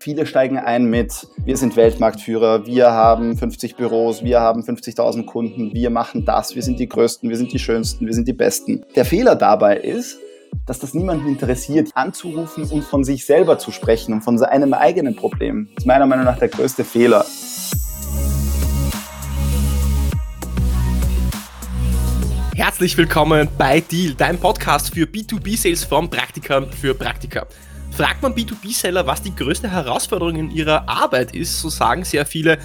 Viele steigen ein mit, wir sind Weltmarktführer, wir haben 50 Büros, wir haben 50.000 Kunden, wir machen das, wir sind die Größten, wir sind die Schönsten, wir sind die Besten. Der Fehler dabei ist, dass das niemanden interessiert, anzurufen und von sich selber zu sprechen und von seinem eigenen Problem. Das ist meiner Meinung nach der größte Fehler. Herzlich willkommen bei Deal, deinem Podcast für B2B-Sales von Praktikern für Praktika. Fragt man B2B-Seller, was die größte Herausforderung in ihrer Arbeit ist, so sagen sehr viele,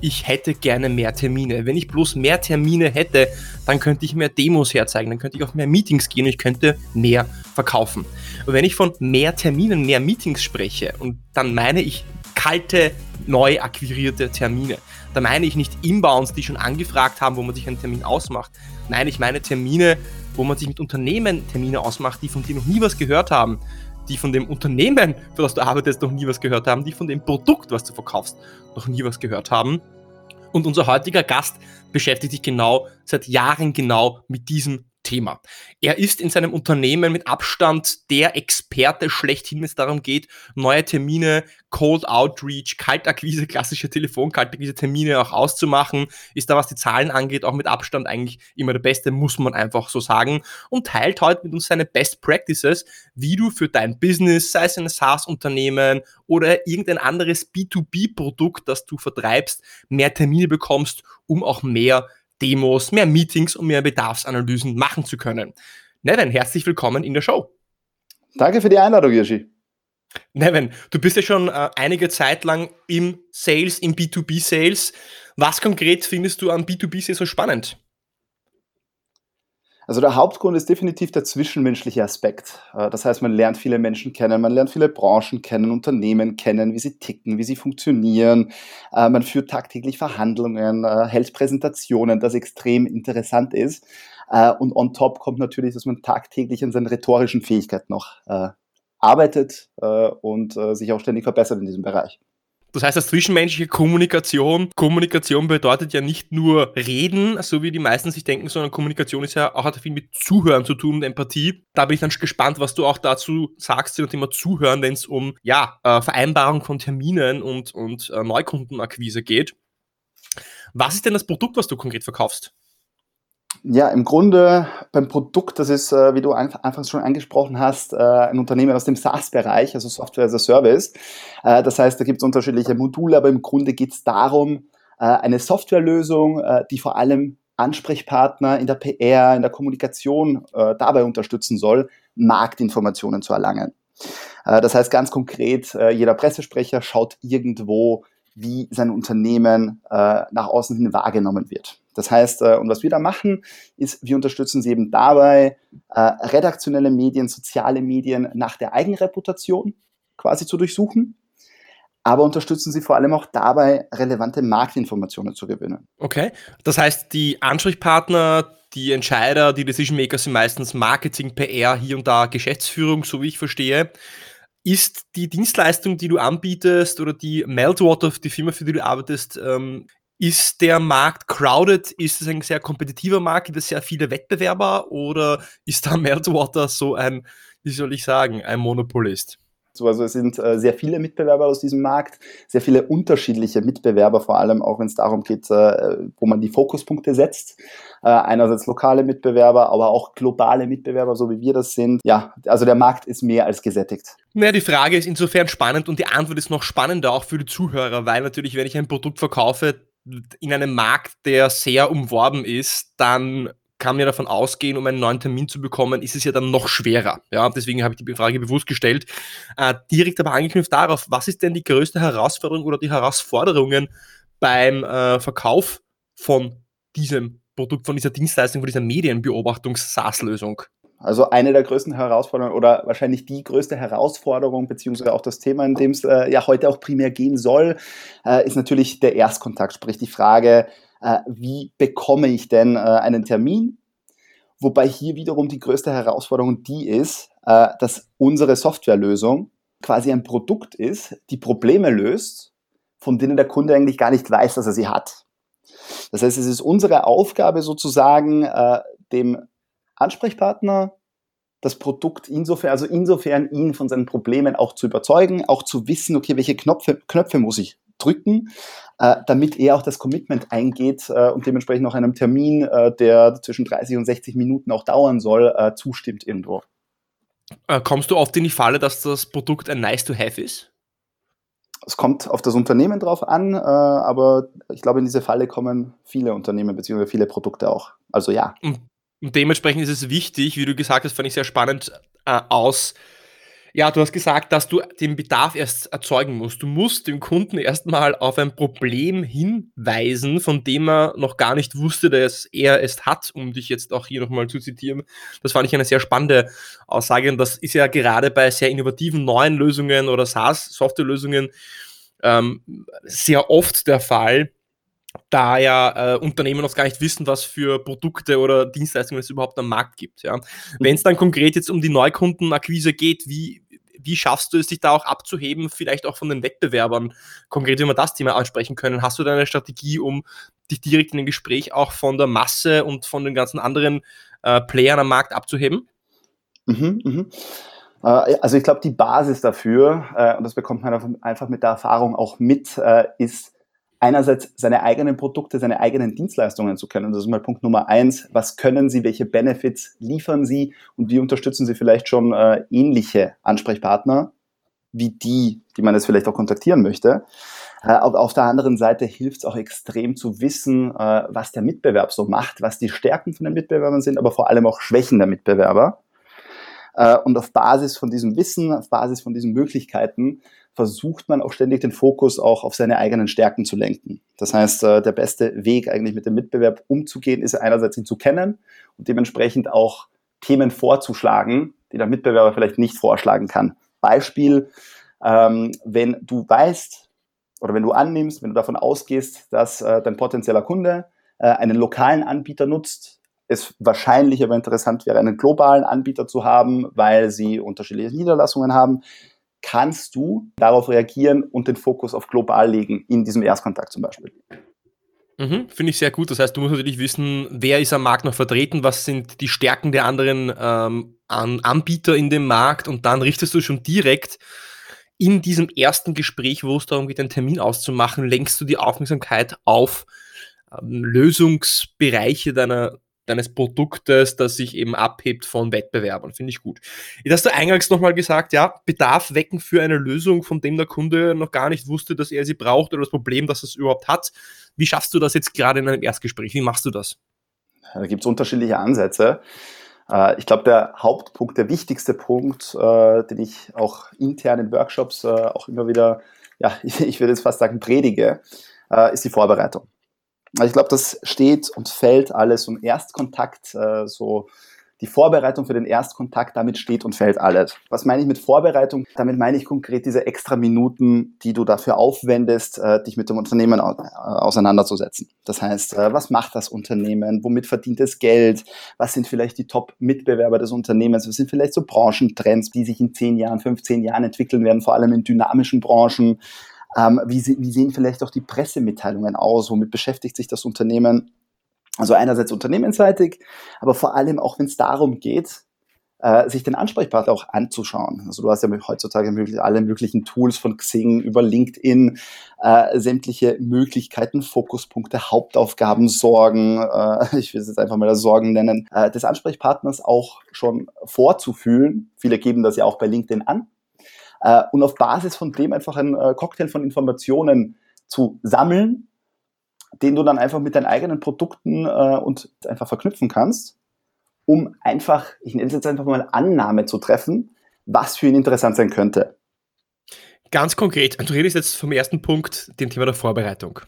ich hätte gerne mehr Termine. Wenn ich bloß mehr Termine hätte, dann könnte ich mehr Demos herzeigen, dann könnte ich auf mehr Meetings gehen und ich könnte mehr verkaufen. Und wenn ich von mehr Terminen, mehr Meetings spreche, und dann meine ich kalte, neu akquirierte Termine. Da meine ich nicht Inbounds, die schon angefragt haben, wo man sich einen Termin ausmacht. Nein, ich meine Termine, wo man sich mit Unternehmen Termine ausmacht, die von dir noch nie was gehört haben die von dem Unternehmen, für das du arbeitest, noch nie was gehört haben, die von dem Produkt, was du verkaufst, noch nie was gehört haben. Und unser heutiger Gast beschäftigt sich genau, seit Jahren genau mit diesem Thema. Er ist in seinem Unternehmen mit Abstand der Experte schlechthin, wenn es darum geht, neue Termine, Cold Outreach, Kaltakquise, klassische Telefon-Kaltakquise Termine auch auszumachen. Ist da, was die Zahlen angeht, auch mit Abstand eigentlich immer der Beste, muss man einfach so sagen. Und teilt heute mit uns seine Best Practices, wie du für dein Business, sei es ein SaaS-Unternehmen oder irgendein anderes B2B-Produkt, das du vertreibst, mehr Termine bekommst, um auch mehr Demos, mehr Meetings und mehr Bedarfsanalysen machen zu können. Neven, herzlich willkommen in der Show. Danke für die Einladung, Yoshi. Neven, du bist ja schon äh, einige Zeit lang im Sales, im B2B-Sales. Was konkret findest du am B2B-Sales so spannend? Also der Hauptgrund ist definitiv der zwischenmenschliche Aspekt. Äh, das heißt, man lernt viele Menschen kennen, man lernt viele Branchen kennen, Unternehmen kennen, wie sie ticken, wie sie funktionieren. Äh, man führt tagtäglich Verhandlungen, äh, hält Präsentationen, das extrem interessant ist. Und on top kommt natürlich, dass man tagtäglich an seinen rhetorischen Fähigkeiten noch arbeitet und sich auch ständig verbessert in diesem Bereich. Das heißt, das zwischenmenschliche Kommunikation, Kommunikation bedeutet ja nicht nur reden, so wie die meisten sich denken, sondern Kommunikation ist ja auch hat viel mit Zuhören zu tun und Empathie. Da bin ich dann gespannt, was du auch dazu sagst zu dem Thema Zuhören, wenn es um ja, äh, Vereinbarung von Terminen und, und äh, Neukundenakquise geht. Was ist denn das Produkt, was du konkret verkaufst? Ja, im Grunde beim Produkt, das ist, äh, wie du anfangs schon angesprochen hast, äh, ein Unternehmen aus dem SaaS-Bereich, also Software as a Service. Äh, das heißt, da gibt es unterschiedliche Module, aber im Grunde geht es darum, eine Softwarelösung, die vor allem Ansprechpartner in der PR, in der Kommunikation dabei unterstützen soll, Marktinformationen zu erlangen. Das heißt ganz konkret, jeder Pressesprecher schaut irgendwo, wie sein Unternehmen nach außen hin wahrgenommen wird. Das heißt, äh, und was wir da machen, ist, wir unterstützen sie eben dabei, äh, redaktionelle Medien, soziale Medien nach der Eigenreputation quasi zu durchsuchen, aber unterstützen sie vor allem auch dabei, relevante Marktinformationen zu gewinnen. Okay, das heißt, die Ansprechpartner, die Entscheider, die Decision Maker sind meistens Marketing, PR, hier und da Geschäftsführung, so wie ich verstehe. Ist die Dienstleistung, die du anbietest oder die Meltwater, die Firma, für die du arbeitest, ähm, ist der Markt crowded? Ist es ein sehr kompetitiver Markt? Gibt es sehr viele Wettbewerber? Oder ist da Meltwater so ein, wie soll ich sagen, ein Monopolist? Also es sind äh, sehr viele Mitbewerber aus diesem Markt, sehr viele unterschiedliche Mitbewerber, vor allem auch wenn es darum geht, äh, wo man die Fokuspunkte setzt. Äh, einerseits lokale Mitbewerber, aber auch globale Mitbewerber, so wie wir das sind. Ja, also der Markt ist mehr als gesättigt. Naja, die Frage ist insofern spannend und die Antwort ist noch spannender auch für die Zuhörer, weil natürlich, wenn ich ein Produkt verkaufe, in einem Markt, der sehr umworben ist, dann kann man ja davon ausgehen, um einen neuen Termin zu bekommen, ist es ja dann noch schwerer. Ja, deswegen habe ich die Frage bewusst gestellt. Äh, direkt aber angeknüpft darauf, was ist denn die größte Herausforderung oder die Herausforderungen beim äh, Verkauf von diesem Produkt, von dieser Dienstleistung, von dieser Medienbeobachtungs-SaaS-Lösung? Also eine der größten Herausforderungen oder wahrscheinlich die größte Herausforderung, beziehungsweise auch das Thema, in dem es äh, ja heute auch primär gehen soll, äh, ist natürlich der Erstkontakt, sprich die Frage, äh, wie bekomme ich denn äh, einen Termin? Wobei hier wiederum die größte Herausforderung die ist, äh, dass unsere Softwarelösung quasi ein Produkt ist, die Probleme löst, von denen der Kunde eigentlich gar nicht weiß, dass er sie hat. Das heißt, es ist unsere Aufgabe sozusagen, äh, dem Ansprechpartner das Produkt insofern, also insofern ihn von seinen Problemen auch zu überzeugen, auch zu wissen, okay, welche Knöpfe, Knöpfe muss ich drücken, äh, damit er auch das Commitment eingeht äh, und dementsprechend auch einem Termin, äh, der zwischen 30 und 60 Minuten auch dauern soll, äh, zustimmt irgendwo. Äh, kommst du oft in die Falle, dass das Produkt ein Nice-to-have ist? Es kommt auf das Unternehmen drauf an, äh, aber ich glaube, in diese Falle kommen viele Unternehmen bzw. viele Produkte auch. Also ja. Und dementsprechend ist es wichtig, wie du gesagt hast, fand ich sehr spannend aus ja, du hast gesagt, dass du den Bedarf erst erzeugen musst. Du musst dem Kunden erstmal auf ein Problem hinweisen, von dem er noch gar nicht wusste, dass er es hat, um dich jetzt auch hier nochmal zu zitieren. Das fand ich eine sehr spannende Aussage und das ist ja gerade bei sehr innovativen neuen Lösungen oder SaaS-Softwarelösungen ähm, sehr oft der Fall, da ja äh, Unternehmen noch gar nicht wissen, was für Produkte oder Dienstleistungen es überhaupt am Markt gibt. Ja. Wenn es dann konkret jetzt um die Neukundenakquise geht, wie, wie schaffst du es, dich da auch abzuheben, vielleicht auch von den Wettbewerbern? Konkret, wenn wir das Thema ansprechen können, hast du da eine Strategie, um dich direkt in dem Gespräch auch von der Masse und von den ganzen anderen äh, Playern am Markt abzuheben? Mhm, mhm. Äh, also ich glaube, die Basis dafür, äh, und das bekommt man einfach mit der Erfahrung auch mit, äh, ist, einerseits seine eigenen Produkte, seine eigenen Dienstleistungen zu kennen. Das ist mal Punkt Nummer eins. Was können Sie, welche Benefits liefern Sie und wie unterstützen Sie vielleicht schon äh, ähnliche Ansprechpartner wie die, die man jetzt vielleicht auch kontaktieren möchte. Äh, auf, auf der anderen Seite hilft es auch extrem zu wissen, äh, was der Mitbewerb so macht, was die Stärken von den Mitbewerbern sind, aber vor allem auch Schwächen der Mitbewerber. Äh, und auf Basis von diesem Wissen, auf Basis von diesen Möglichkeiten versucht man auch ständig den Fokus auch auf seine eigenen Stärken zu lenken. Das heißt, äh, der beste Weg eigentlich mit dem Mitbewerb umzugehen, ist einerseits ihn zu kennen und dementsprechend auch Themen vorzuschlagen, die der Mitbewerber vielleicht nicht vorschlagen kann. Beispiel, ähm, wenn du weißt oder wenn du annimmst, wenn du davon ausgehst, dass äh, dein potenzieller Kunde äh, einen lokalen Anbieter nutzt, es wahrscheinlich aber interessant wäre, einen globalen Anbieter zu haben, weil sie unterschiedliche Niederlassungen haben, kannst du darauf reagieren und den Fokus auf global legen, in diesem Erstkontakt zum Beispiel. Mhm, Finde ich sehr gut. Das heißt, du musst natürlich wissen, wer ist am Markt noch vertreten, was sind die Stärken der anderen ähm, Anbieter in dem Markt und dann richtest du schon direkt in diesem ersten Gespräch, wo es darum geht, einen Termin auszumachen, lenkst du die Aufmerksamkeit auf ähm, Lösungsbereiche deiner deines Produktes, das sich eben abhebt von Wettbewerbern. Finde ich gut. Jetzt hast du eingangs nochmal gesagt, ja, Bedarf wecken für eine Lösung, von dem der Kunde noch gar nicht wusste, dass er sie braucht oder das Problem, dass es überhaupt hat. Wie schaffst du das jetzt gerade in einem Erstgespräch? Wie machst du das? Da gibt es unterschiedliche Ansätze. Äh, ich glaube, der Hauptpunkt, der wichtigste Punkt, äh, den ich auch intern in Workshops äh, auch immer wieder, ja, ich würde jetzt fast sagen, predige, ist die Vorbereitung. Also ich glaube, das steht und fällt alles um Erstkontakt, äh, so die Vorbereitung für den Erstkontakt, damit steht und fällt alles. Was meine ich mit Vorbereitung? Damit meine ich konkret diese extra Minuten, die du dafür aufwendest, äh, dich mit dem Unternehmen au äh, auseinanderzusetzen. Das heißt, äh, was macht das Unternehmen? Womit verdient es Geld? Was sind vielleicht die Top-Mitbewerber des Unternehmens? Was sind vielleicht so Branchentrends, die sich in 10 Jahren, 15 Jahren entwickeln werden, vor allem in dynamischen Branchen? Ähm, wie, wie sehen vielleicht auch die Pressemitteilungen aus? Womit beschäftigt sich das Unternehmen? Also einerseits unternehmensseitig, aber vor allem auch, wenn es darum geht, äh, sich den Ansprechpartner auch anzuschauen. Also du hast ja heutzutage möglich, alle möglichen Tools von Xing über LinkedIn, äh, sämtliche Möglichkeiten, Fokuspunkte, Hauptaufgaben, Sorgen, äh, ich will es jetzt einfach mal das Sorgen nennen, äh, des Ansprechpartners auch schon vorzufühlen. Viele geben das ja auch bei LinkedIn an, äh, und auf Basis von dem einfach einen äh, Cocktail von Informationen zu sammeln, den du dann einfach mit deinen eigenen Produkten äh, und einfach verknüpfen kannst, um einfach, ich nenne es jetzt einfach mal Annahme zu treffen, was für ihn interessant sein könnte. Ganz konkret, du redest jetzt vom ersten Punkt, dem Thema der Vorbereitung.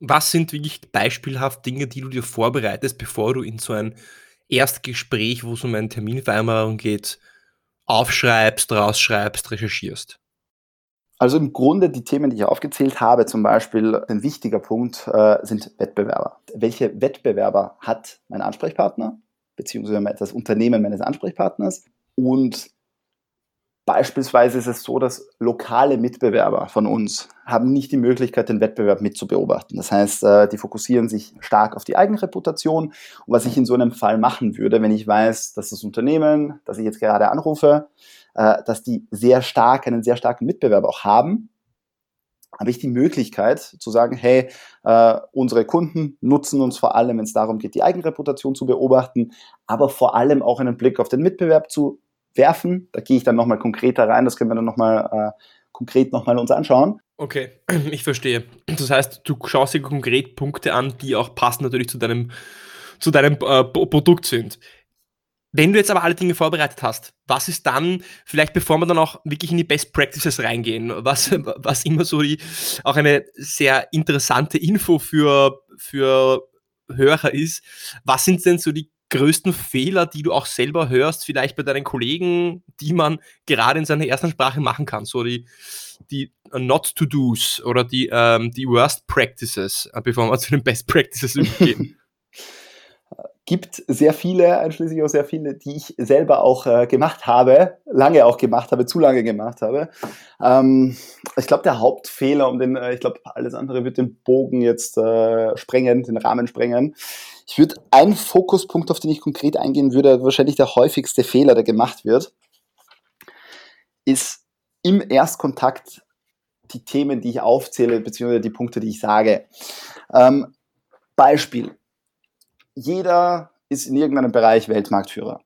Was sind wirklich beispielhaft Dinge, die du dir vorbereitest, bevor du in so ein Erstgespräch, wo es um eine Terminvereinbarung geht, aufschreibst, rausschreibst, recherchierst? Also im Grunde die Themen, die ich aufgezählt habe, zum Beispiel ein wichtiger Punkt äh, sind Wettbewerber. Welche Wettbewerber hat mein Ansprechpartner, beziehungsweise das Unternehmen meines Ansprechpartners? Und Beispielsweise ist es so, dass lokale Mitbewerber von uns haben nicht die Möglichkeit, den Wettbewerb mitzubeobachten. Das heißt, äh, die fokussieren sich stark auf die eigene Reputation. Und was ich in so einem Fall machen würde, wenn ich weiß, dass das Unternehmen, das ich jetzt gerade anrufe, äh, dass die sehr stark, einen sehr starken Mitbewerber auch haben, habe ich die Möglichkeit zu sagen, hey, äh, unsere Kunden nutzen uns vor allem, wenn es darum geht, die Eigenreputation zu beobachten, aber vor allem auch einen Blick auf den Mitbewerb zu werfen. Da gehe ich dann nochmal konkreter rein, das können wir dann nochmal äh, konkret nochmal uns anschauen. Okay, ich verstehe. Das heißt, du schaust dir konkret Punkte an, die auch passen natürlich zu deinem, zu deinem äh, Produkt sind. Wenn du jetzt aber alle Dinge vorbereitet hast, was ist dann, vielleicht bevor wir dann auch wirklich in die Best Practices reingehen, was, was immer so die, auch eine sehr interessante Info für, für Hörer ist, was sind denn so die größten Fehler, die du auch selber hörst, vielleicht bei deinen Kollegen, die man gerade in seiner ersten Sprache machen kann? So die, die Not-to-Dos oder die, ähm, die Worst Practices, äh, bevor wir zu den Best Practices übergehen. gibt sehr viele, einschließlich auch sehr viele, die ich selber auch äh, gemacht habe, lange auch gemacht habe, zu lange gemacht habe. Ähm, ich glaube, der Hauptfehler, um den, äh, ich glaube, alles andere wird den Bogen jetzt äh, sprengen, den Rahmen sprengen, ich würde einen Fokuspunkt, auf den ich konkret eingehen würde, wahrscheinlich der häufigste Fehler, der gemacht wird, ist im Erstkontakt die Themen, die ich aufzähle, beziehungsweise die Punkte, die ich sage. Ähm, Beispiel. Jeder ist in irgendeinem Bereich Weltmarktführer.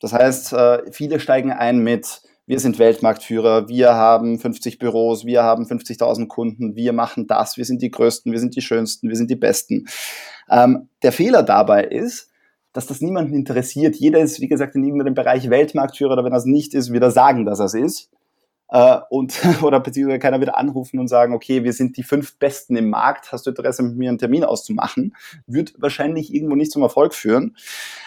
Das heißt, äh, viele steigen ein mit, wir sind Weltmarktführer, wir haben 50 Büros, wir haben 50.000 Kunden, wir machen das, wir sind die Größten, wir sind die Schönsten, wir sind die Besten. Ähm, der Fehler dabei ist, dass das niemanden interessiert. Jeder ist, wie gesagt, in irgendeinem Bereich Weltmarktführer, oder wenn er es nicht ist, wieder sagen, dass er es ist äh, und oder beziehungsweise keiner wieder anrufen und sagen, okay, wir sind die fünf Besten im Markt, hast du Interesse mit mir einen Termin auszumachen, wird wahrscheinlich irgendwo nicht zum Erfolg führen.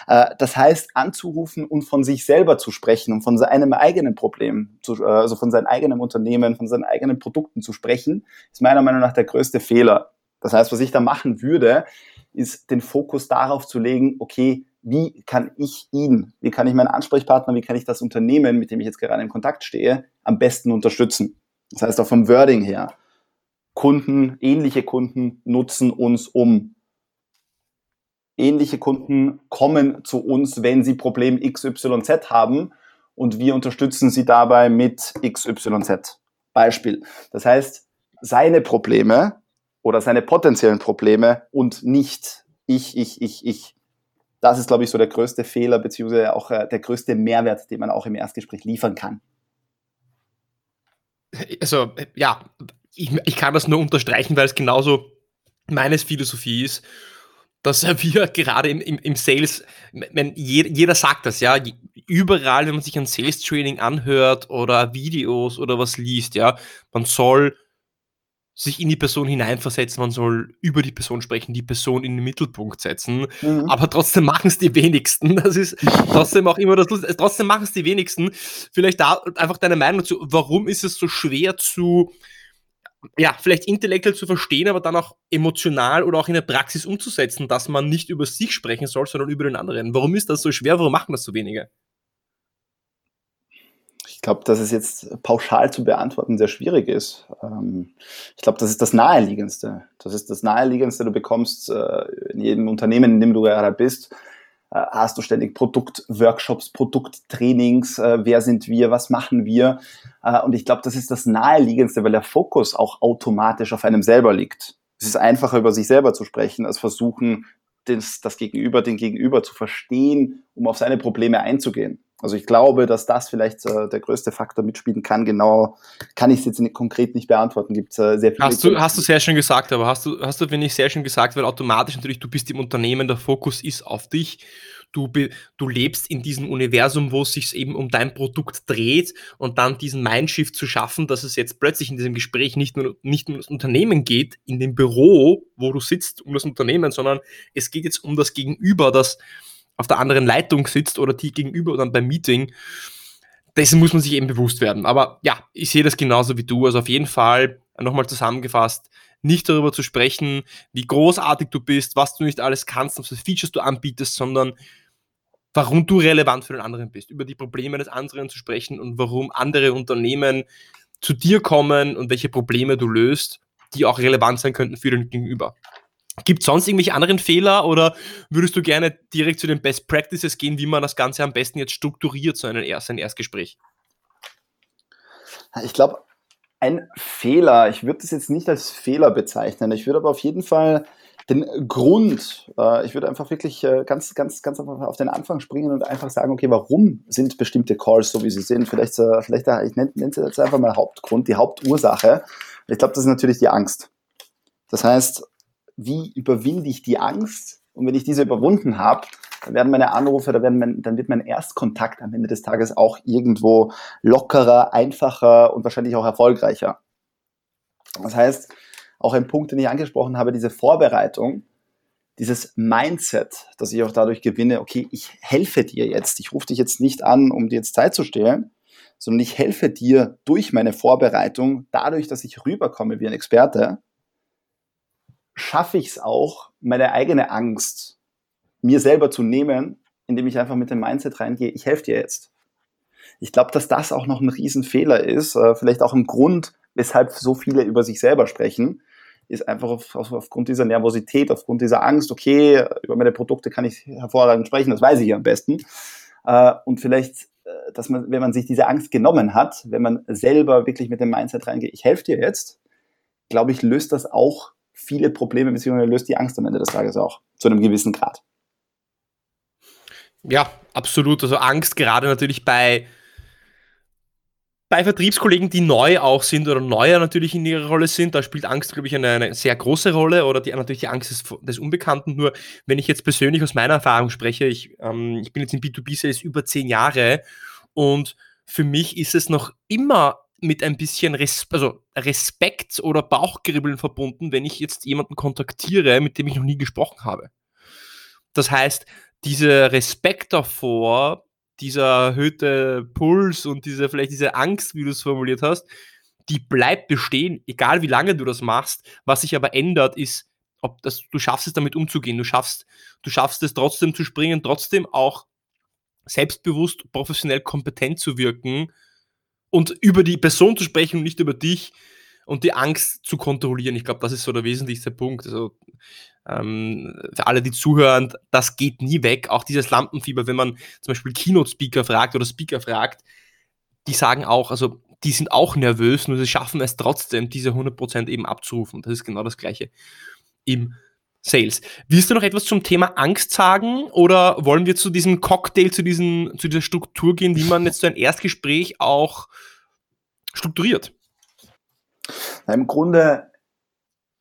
Äh, das heißt, anzurufen und von sich selber zu sprechen und von seinem eigenen Problem, zu, äh, also von seinem eigenen Unternehmen, von seinen eigenen Produkten zu sprechen, ist meiner Meinung nach der größte Fehler. Das heißt, was ich da machen würde, ist den Fokus darauf zu legen, okay, wie kann ich ihn, wie kann ich meinen Ansprechpartner, wie kann ich das Unternehmen, mit dem ich jetzt gerade in Kontakt stehe, am besten unterstützen. Das heißt auch vom Wording her. Kunden, ähnliche Kunden nutzen uns um. Ähnliche Kunden kommen zu uns, wenn sie Problem XYZ haben und wir unterstützen sie dabei mit XYZ. Beispiel. Das heißt, seine Probleme oder seine potenziellen Probleme und nicht ich, ich, ich, ich das ist, glaube ich, so der größte Fehler, beziehungsweise auch äh, der größte Mehrwert, den man auch im Erstgespräch liefern kann. Also, ja, ich, ich kann das nur unterstreichen, weil es genauso meines Philosophie ist, dass wir gerade im, im, im Sales, wenn jeder, jeder sagt das, ja, überall, wenn man sich ein Sales-Training anhört oder Videos oder was liest, ja, man soll sich in die Person hineinversetzen, man soll über die Person sprechen, die Person in den Mittelpunkt setzen, mhm. aber trotzdem machen es die wenigsten. Das ist trotzdem auch immer das Lustige. Trotzdem machen es die wenigsten. Vielleicht da einfach deine Meinung dazu, warum ist es so schwer zu, ja, vielleicht intellektuell zu verstehen, aber dann auch emotional oder auch in der Praxis umzusetzen, dass man nicht über sich sprechen soll, sondern über den anderen. Warum ist das so schwer? Warum machen das so wenige? Ich glaube, dass es jetzt pauschal zu beantworten sehr schwierig ist. Ähm, ich glaube, das ist das Naheliegendste. Das ist das Naheliegendste. Du bekommst äh, in jedem Unternehmen, in dem du gerade bist, äh, hast du ständig Produktworkshops, Produkttrainings, äh, wer sind wir, was machen wir. und ich glaube, das ist das Naheliegendste, weil der Fokus auch automatisch auf einem selber liegt. Es ist einfacher, über sich selber zu sprechen, als versuchen, das, das Gegenüber, den Gegenüber zu verstehen, um auf seine Probleme einzugehen. Also ich glaube, dass das vielleicht äh, der größte Faktor mitspielen kann. Genau kann ich es jetzt nicht, konkret nicht beantworten. Gibt äh, sehr viele. Hast du, hast du sehr schön gesagt, aber hast du, hast du, finde ich, sehr schön gesagt, weil automatisch natürlich, du bist im Unternehmen, der Fokus ist auf dich. Du, du lebst in diesem Universum, wo es sich eben um dein Produkt dreht und dann diesen Mindshift zu schaffen, dass es jetzt plötzlich in diesem Gespräch nicht nur nicht um das Unternehmen geht, in dem Büro, wo du sitzt, um das Unternehmen, sondern es geht jetzt um das Gegenüber, das auf der anderen Leitung sitzt oder die gegenüber dann beim Meeting. Dessen muss man sich eben bewusst werden. Aber ja, ich sehe das genauso wie du. Also auf jeden Fall nochmal zusammengefasst, nicht darüber zu sprechen, wie großartig du bist, was du nicht alles kannst, was für Features du anbietest, sondern warum du relevant für den anderen bist, über die Probleme des anderen zu sprechen und warum andere Unternehmen zu dir kommen und welche Probleme du löst, die auch relevant sein könnten für den Gegenüber. Gibt es sonst irgendwelche anderen Fehler oder würdest du gerne direkt zu den Best Practices gehen, wie man das Ganze am besten jetzt strukturiert, so ein, Erst, Erstgespräch? Ich glaube, ein Fehler, ich würde das jetzt nicht als Fehler bezeichnen. Ich würde aber auf jeden Fall den Grund, äh, ich würde einfach wirklich äh, ganz, ganz, ganz einfach auf den Anfang springen und einfach sagen, okay, warum sind bestimmte Calls so, wie sie sind? Vielleicht, äh, vielleicht äh, ich nenne es jetzt einfach mal Hauptgrund, die Hauptursache. Ich glaube, das ist natürlich die Angst. Das heißt, wie überwinde ich die Angst? Und wenn ich diese überwunden habe, dann werden meine Anrufe, dann, werden mein, dann wird mein Erstkontakt am Ende des Tages auch irgendwo lockerer, einfacher und wahrscheinlich auch erfolgreicher. Das heißt, auch ein Punkt, den ich angesprochen habe, diese Vorbereitung, dieses Mindset, dass ich auch dadurch gewinne, okay, ich helfe dir jetzt. Ich rufe dich jetzt nicht an, um dir jetzt Zeit zu stehlen, sondern ich helfe dir durch meine Vorbereitung, dadurch, dass ich rüberkomme wie ein Experte, schaffe ich es auch, meine eigene Angst mir selber zu nehmen, indem ich einfach mit dem Mindset reingehe, ich helfe dir jetzt. Ich glaube, dass das auch noch ein Riesenfehler ist, äh, vielleicht auch ein Grund, weshalb so viele über sich selber sprechen, ist einfach auf, auf, aufgrund dieser Nervosität, aufgrund dieser Angst, okay, über meine Produkte kann ich hervorragend sprechen, das weiß ich am besten. Äh, und vielleicht, äh, dass man, wenn man sich diese Angst genommen hat, wenn man selber wirklich mit dem Mindset reingeht, ich helfe dir jetzt, glaube ich, löst das auch viele Probleme, beziehungsweise löst die Angst am Ende des Tages auch, zu einem gewissen Grad. Ja, absolut. Also Angst gerade natürlich bei bei Vertriebskollegen, die neu auch sind oder neuer natürlich in ihrer Rolle sind, da spielt Angst, glaube ich, eine, eine, sehr große Rolle oder die, natürlich die Angst des, des, Unbekannten. Nur wenn ich jetzt persönlich aus meiner Erfahrung spreche, ich, ähm, ich bin jetzt in B2B-Sales über zehn Jahre und für mich ist es noch immer mit ein bisschen Res also Respekt oder Bauchkribbeln verbunden, wenn ich jetzt jemanden kontaktiere, mit dem ich noch nie gesprochen habe. Das heißt, dieser Respekt davor, dieser erhöhte Puls und diese, vielleicht diese Angst, wie du es formuliert hast, die bleibt bestehen, egal wie lange du das machst. Was sich aber ändert, ist, ob das, du schaffst es damit umzugehen. Du schaffst, du schaffst es trotzdem zu springen, trotzdem auch selbstbewusst, professionell kompetent zu wirken und über die Person zu sprechen und nicht über dich und die Angst zu kontrollieren. Ich glaube, das ist so der wesentlichste Punkt. Also ähm, für alle, die zuhören, das geht nie weg. Auch dieses Lampenfieber, wenn man zum Beispiel Keynote-Speaker fragt oder Speaker fragt, die sagen auch, also die sind auch nervös, nur sie schaffen es trotzdem, diese 100% eben abzurufen. Das ist genau das Gleiche im Sales. Willst du noch etwas zum Thema Angst sagen oder wollen wir zu diesem Cocktail, zu, diesen, zu dieser Struktur gehen, wie man jetzt so ein Erstgespräch auch strukturiert? Na, Im Grunde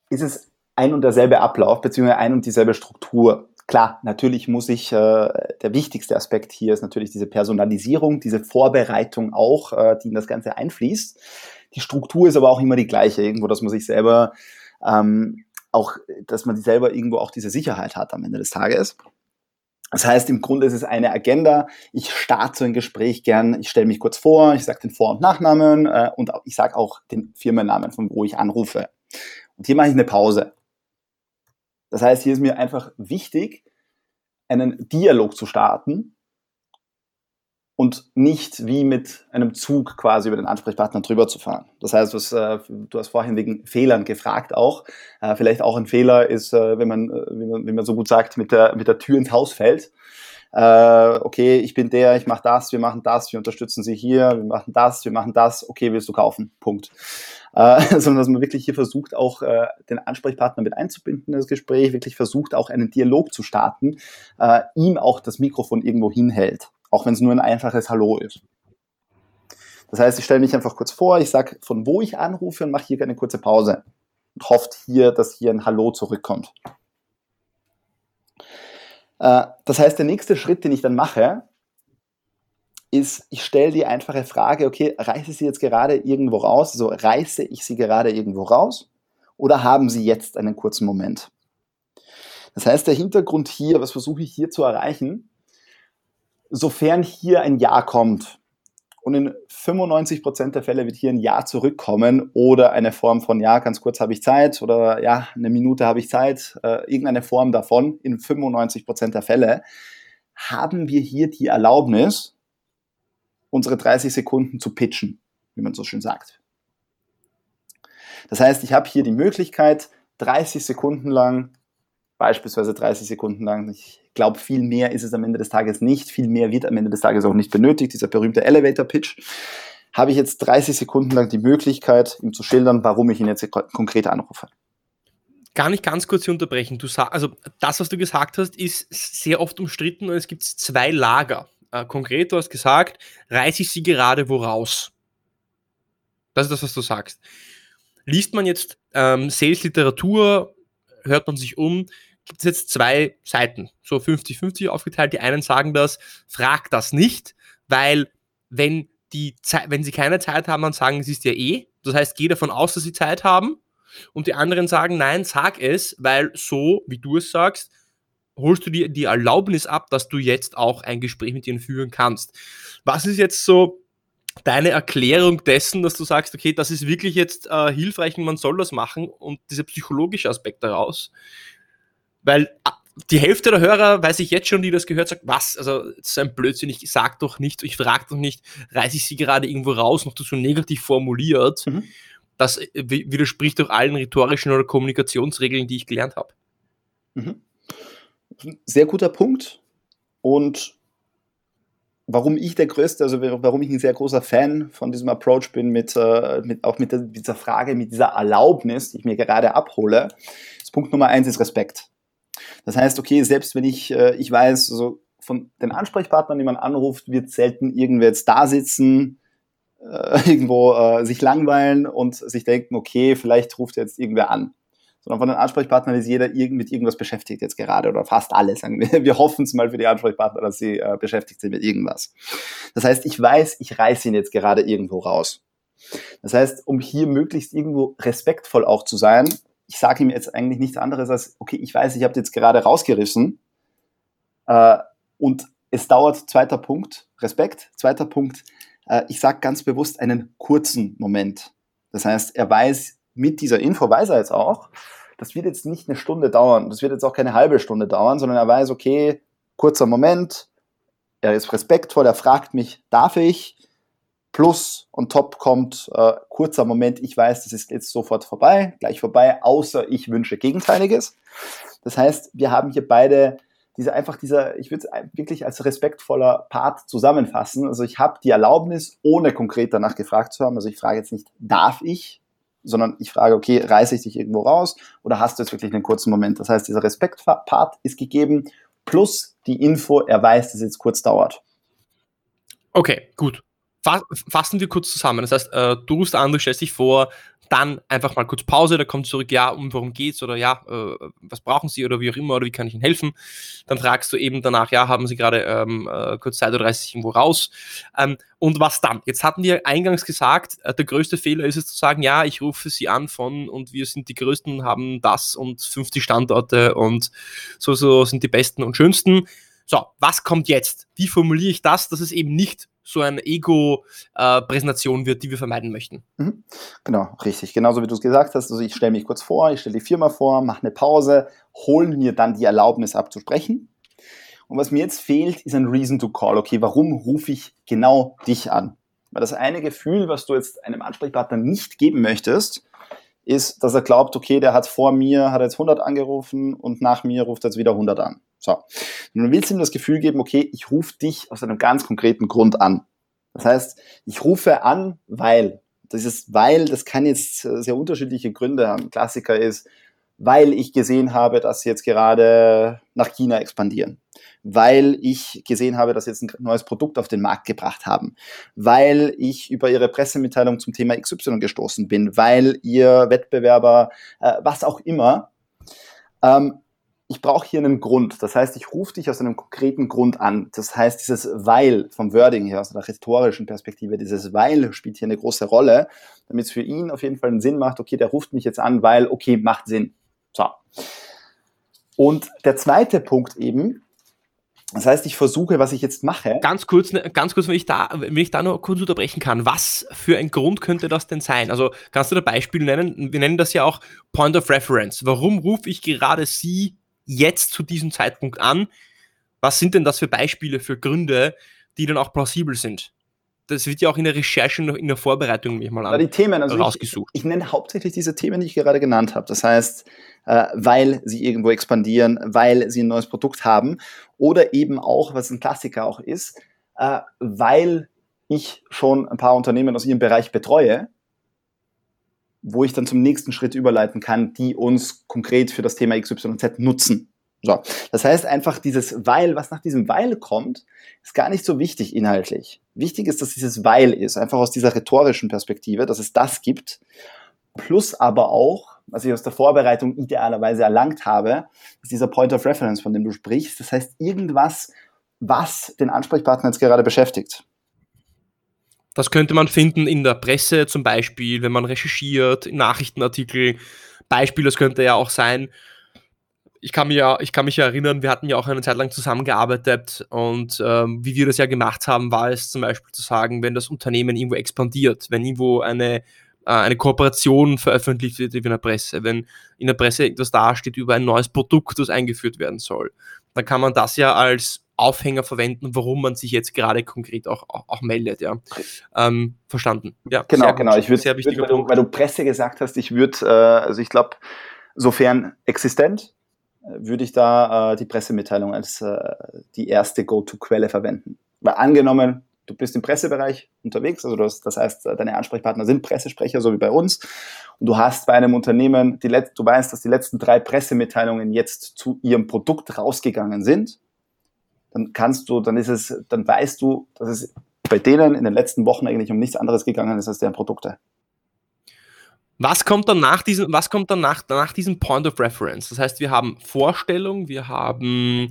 ist es ein und derselbe Ablauf, beziehungsweise ein und dieselbe Struktur. Klar, natürlich muss ich, äh, der wichtigste Aspekt hier ist natürlich diese Personalisierung, diese Vorbereitung auch, äh, die in das Ganze einfließt. Die Struktur ist aber auch immer die gleiche, irgendwo, dass man sich selber ähm, auch, dass man selber irgendwo auch diese Sicherheit hat am Ende des Tages. Das heißt, im Grunde ist es eine Agenda. Ich starte so ein Gespräch gern, ich stelle mich kurz vor, ich sage den Vor- und Nachnamen äh, und ich sage auch den Firmennamen, von wo ich anrufe. Und hier mache ich eine Pause. Das heißt, hier ist mir einfach wichtig, einen Dialog zu starten und nicht wie mit einem Zug quasi über den Ansprechpartner drüber zu fahren. Das heißt, was, äh, du hast vorhin wegen Fehlern gefragt auch. Äh, vielleicht auch ein Fehler ist, äh, wenn, man, äh, wie, man, wie man so gut sagt, mit der, mit der Tür ins Haus fällt. Äh, okay, ich bin der, ich mache das, wir machen das, wir unterstützen sie hier, wir machen das, wir machen das, okay, willst du kaufen? Punkt äh, sondern dass man wirklich hier versucht, auch den Ansprechpartner mit einzubinden in das Gespräch, wirklich versucht, auch einen Dialog zu starten, ihm auch das Mikrofon irgendwo hinhält, auch wenn es nur ein einfaches Hallo ist. Das heißt, ich stelle mich einfach kurz vor, ich sage, von wo ich anrufe und mache hier eine kurze Pause und hofft hier, dass hier ein Hallo zurückkommt. Äh, das heißt, der nächste Schritt, den ich dann mache, ist, ich stelle die einfache Frage, okay, reiße sie jetzt gerade irgendwo raus? Also reiße ich sie gerade irgendwo raus? Oder haben sie jetzt einen kurzen Moment? Das heißt, der Hintergrund hier, was versuche ich hier zu erreichen? Sofern hier ein Ja kommt, und in 95% der Fälle wird hier ein Ja zurückkommen oder eine Form von Ja, ganz kurz habe ich Zeit oder Ja, eine Minute habe ich Zeit, äh, irgendeine Form davon in 95% der Fälle, haben wir hier die Erlaubnis, unsere 30 Sekunden zu pitchen, wie man so schön sagt. Das heißt, ich habe hier die Möglichkeit, 30 Sekunden lang, beispielsweise 30 Sekunden lang, ich glaube, viel mehr ist es am Ende des Tages nicht, viel mehr wird am Ende des Tages auch nicht benötigt, dieser berühmte Elevator Pitch, habe ich jetzt 30 Sekunden lang die Möglichkeit, ihm zu schildern, warum ich ihn jetzt konkret anrufe. Gar nicht ganz kurz unterbrechen. Du sag, also das, was du gesagt hast, ist sehr oft umstritten und es gibt zwei Lager. Äh, konkret, du hast gesagt, reiße ich sie gerade wo raus? Das ist das, was du sagst. Liest man jetzt ähm, Sales-Literatur, hört man sich um, gibt es jetzt zwei Seiten, so 50-50 aufgeteilt. Die einen sagen das, frag das nicht, weil wenn, die wenn sie keine Zeit haben, dann sagen sie es ja eh. Das heißt, geh davon aus, dass sie Zeit haben. Und die anderen sagen, nein, sag es, weil so, wie du es sagst, holst du dir die Erlaubnis ab, dass du jetzt auch ein Gespräch mit ihnen führen kannst. Was ist jetzt so deine Erklärung dessen, dass du sagst, okay, das ist wirklich jetzt äh, hilfreich und man soll das machen und dieser psychologische Aspekt daraus. Weil ah, die Hälfte der Hörer, weiß ich jetzt schon, die das gehört, sagt, was, also das ist ein Blödsinn, ich sag doch nicht, ich frage doch nicht, reiße ich sie gerade irgendwo raus, noch so negativ formuliert. Mhm. Das äh, widerspricht doch allen rhetorischen oder Kommunikationsregeln, die ich gelernt habe. Mhm. Sehr guter Punkt. Und warum ich der größte, also warum ich ein sehr großer Fan von diesem Approach bin, mit, äh, mit auch mit dieser Frage, mit dieser Erlaubnis, die ich mir gerade abhole, ist Punkt Nummer eins ist Respekt. Das heißt, okay, selbst wenn ich, äh, ich weiß, also von den Ansprechpartnern, die man anruft, wird selten irgendwer jetzt da sitzen, äh, irgendwo äh, sich langweilen und sich denken, okay, vielleicht ruft jetzt irgendwer an sondern von den Ansprechpartnern ist jeder mit irgendwas beschäftigt jetzt gerade oder fast alle, sagen wir. Wir hoffen es mal für die Ansprechpartner, dass sie äh, beschäftigt sind mit irgendwas. Das heißt, ich weiß, ich reiße ihn jetzt gerade irgendwo raus. Das heißt, um hier möglichst irgendwo respektvoll auch zu sein, ich sage ihm jetzt eigentlich nichts anderes als, okay, ich weiß, ich habe jetzt gerade rausgerissen äh, und es dauert, zweiter Punkt, Respekt, zweiter Punkt, äh, ich sage ganz bewusst einen kurzen Moment. Das heißt, er weiß, mit dieser Info weiß er jetzt auch, das wird jetzt nicht eine Stunde dauern, das wird jetzt auch keine halbe Stunde dauern, sondern er weiß, okay, kurzer Moment, er ist respektvoll, er fragt mich, darf ich? Plus on top kommt äh, kurzer Moment, ich weiß, das ist jetzt sofort vorbei, gleich vorbei, außer ich wünsche Gegenteiliges. Das heißt, wir haben hier beide diese einfach dieser, ich würde es wirklich als respektvoller Part zusammenfassen. Also ich habe die Erlaubnis, ohne konkret danach gefragt zu haben. Also ich frage jetzt nicht, darf ich, sondern ich frage, okay, reiße ich dich irgendwo raus oder hast du jetzt wirklich einen kurzen Moment? Das heißt, dieser Respektpart ist gegeben, plus die Info, er weiß, dass es jetzt kurz dauert. Okay, gut. Fassen wir kurz zusammen. Das heißt, äh, du rufst an, du stellst dich vor, dann einfach mal kurz Pause, da kommt zurück, ja, um worum geht's oder ja, äh, was brauchen Sie oder wie auch immer oder wie kann ich Ihnen helfen? Dann fragst du eben danach, ja, haben Sie gerade ähm, äh, kurz Zeit oder reißt sich irgendwo raus? Ähm, und was dann? Jetzt hatten wir eingangs gesagt, der größte Fehler ist es zu sagen, ja, ich rufe Sie an von und wir sind die Größten, haben das und 50 Standorte und so, so sind die Besten und Schönsten. So, was kommt jetzt? Wie formuliere ich das, dass es eben nicht so eine Ego-Präsentation wird, die wir vermeiden möchten. Mhm. Genau, richtig. Genauso wie du es gesagt hast. Also ich stelle mich kurz vor, ich stelle die Firma vor, mache eine Pause, hole mir dann die Erlaubnis abzusprechen. Und was mir jetzt fehlt, ist ein Reason to Call. Okay, warum rufe ich genau dich an? Weil das eine Gefühl, was du jetzt einem Ansprechpartner nicht geben möchtest, ist, dass er glaubt, okay, der hat vor mir, hat jetzt 100 angerufen und nach mir ruft er jetzt wieder 100 an. So. Und du willst ihm das Gefühl geben, okay, ich rufe dich aus einem ganz konkreten Grund an. Das heißt, ich rufe an, weil. Dieses weil, das kann jetzt sehr unterschiedliche Gründe haben. Klassiker ist, weil ich gesehen habe, dass sie jetzt gerade nach China expandieren, weil ich gesehen habe, dass sie jetzt ein neues Produkt auf den Markt gebracht haben, weil ich über ihre Pressemitteilung zum Thema XY gestoßen bin, weil ihr Wettbewerber, äh, was auch immer. Ähm, ich brauche hier einen Grund. Das heißt, ich rufe dich aus einem konkreten Grund an. Das heißt, dieses Weil vom Wording her, aus einer rhetorischen Perspektive, dieses Weil spielt hier eine große Rolle, damit es für ihn auf jeden Fall einen Sinn macht, okay, der ruft mich jetzt an, weil, okay, macht Sinn. So. Und der zweite Punkt eben, das heißt, ich versuche, was ich jetzt mache. Ganz kurz, ne, ganz kurz, wenn ich da, wenn ich da nur kurz unterbrechen kann. Was für ein Grund könnte das denn sein? Also kannst du da Beispiele nennen? Wir nennen das ja auch Point of Reference. Warum rufe ich gerade Sie jetzt zu diesem Zeitpunkt an? Was sind denn das für Beispiele für Gründe, die dann auch plausibel sind? Das wird ja auch in der Recherche, in der Vorbereitung mich mal an, die Themen, also rausgesucht. Ich, ich, nenne hauptsächlich diese Themen, die ich gerade genannt habe. Das heißt, äh, weil sie irgendwo expandieren, weil sie ein neues Produkt haben oder eben auch, was ein Klassiker auch ist, äh, weil ich schon ein paar Unternehmen aus ihrem Bereich betreue, wo ich dann zum nächsten Schritt überleiten kann, die uns konkret für das Thema XYZ nutzen. So. Das heißt einfach, dieses Weil, was nach diesem Weil kommt, ist gar nicht so wichtig inhaltlich. Wichtig ist, dass dieses Weil ist, einfach aus dieser rhetorischen Perspektive, dass es das gibt. Plus aber auch, was ich aus der Vorbereitung idealerweise erlangt habe, ist dieser Point of Reference, von dem du sprichst. Das heißt, irgendwas, was den Ansprechpartner jetzt gerade beschäftigt. Das könnte man finden in der Presse zum Beispiel, wenn man recherchiert, in Nachrichtenartikeln. Beispiel, das könnte ja auch sein, ich kann, mich ja, ich kann mich ja erinnern, wir hatten ja auch eine Zeit lang zusammengearbeitet und ähm, wie wir das ja gemacht haben, war es zum Beispiel zu sagen, wenn das Unternehmen irgendwo expandiert, wenn irgendwo eine, äh, eine Kooperation veröffentlicht wird in der Presse, wenn in der Presse etwas dasteht über ein neues Produkt, das eingeführt werden soll, dann kann man das ja als Aufhänger verwenden, warum man sich jetzt gerade konkret auch, auch, auch meldet. Ja. Ähm, verstanden. Ja, genau, genau. Ich würde, würd, weil, du, weil du Presse gesagt hast, ich würde, äh, also ich glaube, sofern existent, würde ich da äh, die Pressemitteilung als äh, die erste Go-To-Quelle verwenden. Weil angenommen, du bist im Pressebereich unterwegs, also das, das heißt, äh, deine Ansprechpartner sind Pressesprecher, so wie bei uns, und du hast bei einem Unternehmen, die du weißt, dass die letzten drei Pressemitteilungen jetzt zu ihrem Produkt rausgegangen sind, dann kannst du, dann ist es, dann weißt du, dass es bei denen in den letzten Wochen eigentlich um nichts anderes gegangen ist als deren Produkte. Was kommt dann nach diesem, was kommt dann nach, nach diesem Point of Reference? Das heißt, wir haben Vorstellung, wir haben,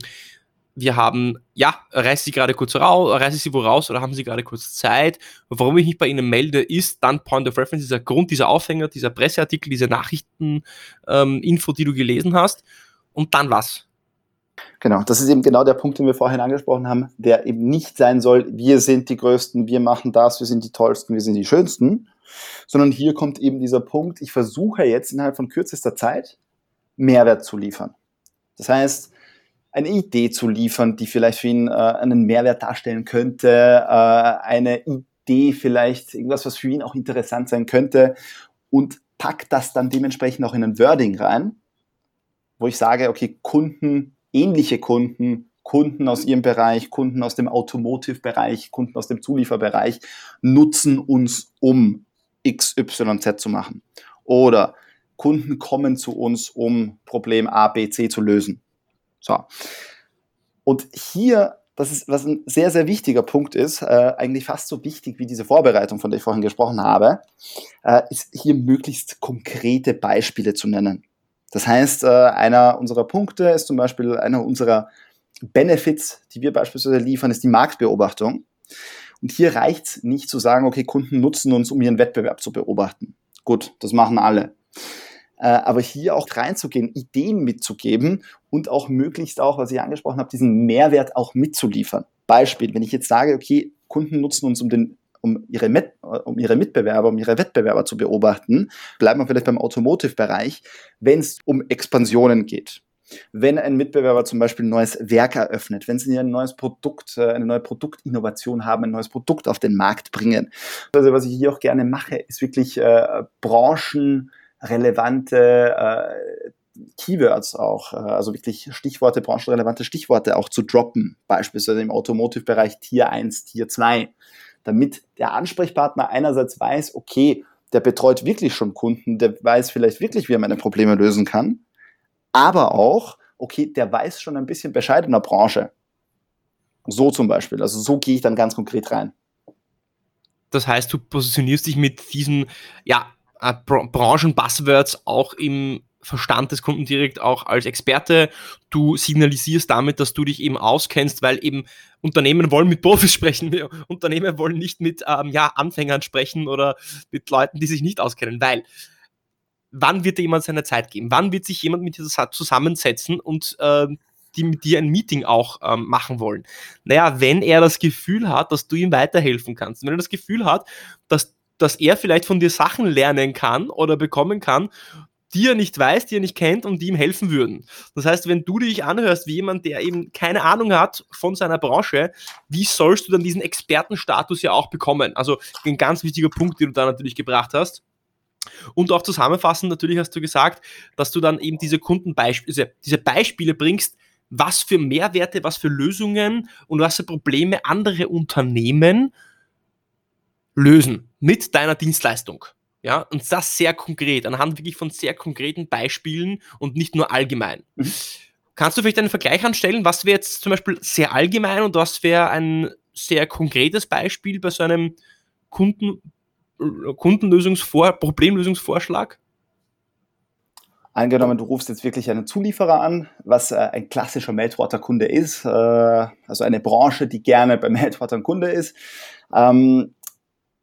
wir haben, ja, reiße sie gerade kurz raus, reiße sie wo raus oder haben sie gerade kurz Zeit? Warum ich mich bei Ihnen melde, ist dann Point of Reference, dieser Grund, dieser Aufhänger, dieser Presseartikel, diese Nachrichteninfo, ähm, die du gelesen hast. Und dann was? Genau, das ist eben genau der Punkt, den wir vorhin angesprochen haben, der eben nicht sein soll, wir sind die Größten, wir machen das, wir sind die Tollsten, wir sind die Schönsten, sondern hier kommt eben dieser Punkt, ich versuche jetzt innerhalb von kürzester Zeit Mehrwert zu liefern. Das heißt, eine Idee zu liefern, die vielleicht für ihn äh, einen Mehrwert darstellen könnte, äh, eine Idee vielleicht, irgendwas, was für ihn auch interessant sein könnte und packt das dann dementsprechend auch in ein Wording rein, wo ich sage, okay, Kunden ähnliche Kunden, Kunden aus ihrem Bereich, Kunden aus dem Automotive-Bereich, Kunden aus dem Zulieferbereich nutzen uns, um XYZ zu machen. Oder Kunden kommen zu uns, um Problem A, B, C zu lösen. So. Und hier, das ist, was ein sehr, sehr wichtiger Punkt ist, äh, eigentlich fast so wichtig wie diese Vorbereitung, von der ich vorhin gesprochen habe, äh, ist hier möglichst konkrete Beispiele zu nennen. Das heißt, äh, einer unserer Punkte ist zum Beispiel einer unserer Benefits, die wir beispielsweise liefern, ist die Marktbeobachtung. Und hier reicht es nicht zu sagen, okay, Kunden nutzen uns, um ihren Wettbewerb zu beobachten. Gut, das machen alle. Äh, aber hier auch reinzugehen, Ideen mitzugeben und auch möglichst auch, was ich angesprochen habe, diesen Mehrwert auch mitzuliefern. Beispiel, wenn ich jetzt sage, okay, Kunden nutzen uns, um den um ihre, Met, um ihre Mitbewerber, um ihre Wettbewerber zu beobachten. Bleiben wir vielleicht beim Automotive-Bereich, wenn es um Expansionen geht. Wenn ein Mitbewerber zum Beispiel ein neues Werk eröffnet, wenn sie ein neues Produkt, äh, eine neue Produktinnovation haben, ein neues Produkt auf den Markt bringen. Also was ich hier auch gerne mache, ist wirklich äh, branchenrelevante äh, Keywords auch, äh, also wirklich Stichworte, branchenrelevante Stichworte auch zu droppen. Beispielsweise im Automotive-Bereich Tier 1, Tier 2 damit der Ansprechpartner einerseits weiß, okay, der betreut wirklich schon Kunden, der weiß vielleicht wirklich, wie er meine Probleme lösen kann, aber auch, okay, der weiß schon ein bisschen Bescheid in der Branche. So zum Beispiel. Also so gehe ich dann ganz konkret rein. Das heißt, du positionierst dich mit diesen ja, äh, Branchen-Buzzwords auch im Verstand des Kunden direkt auch als Experte. Du signalisierst damit, dass du dich eben auskennst, weil eben Unternehmen wollen mit Profis sprechen. Unternehmen wollen nicht mit ähm, ja, Anfängern sprechen oder mit Leuten, die sich nicht auskennen, weil wann wird dir jemand seine Zeit geben? Wann wird sich jemand mit dir zusammensetzen und äh, die mit dir ein Meeting auch ähm, machen wollen? Naja, wenn er das Gefühl hat, dass du ihm weiterhelfen kannst, wenn er das Gefühl hat, dass, dass er vielleicht von dir Sachen lernen kann oder bekommen kann, die er nicht weiß, die er nicht kennt und die ihm helfen würden. Das heißt, wenn du dich anhörst wie jemand, der eben keine Ahnung hat von seiner Branche, wie sollst du dann diesen Expertenstatus ja auch bekommen? Also ein ganz wichtiger Punkt, den du da natürlich gebracht hast. Und auch zusammenfassend, natürlich hast du gesagt, dass du dann eben diese Kundenbeispiele, diese Beispiele bringst, was für Mehrwerte, was für Lösungen und was für Probleme andere Unternehmen lösen mit deiner Dienstleistung. Ja, und das sehr konkret, anhand wirklich von sehr konkreten Beispielen und nicht nur allgemein. Mhm. Kannst du vielleicht einen Vergleich anstellen? Was wäre jetzt zum Beispiel sehr allgemein und was wäre ein sehr konkretes Beispiel bei so einem Kunden, Kundenlösungsvor Problemlösungsvorschlag? Angenommen, du rufst jetzt wirklich einen Zulieferer an, was äh, ein klassischer Meltwater-Kunde ist, äh, also eine Branche, die gerne bei Meltwater ein Kunde ist. Ähm,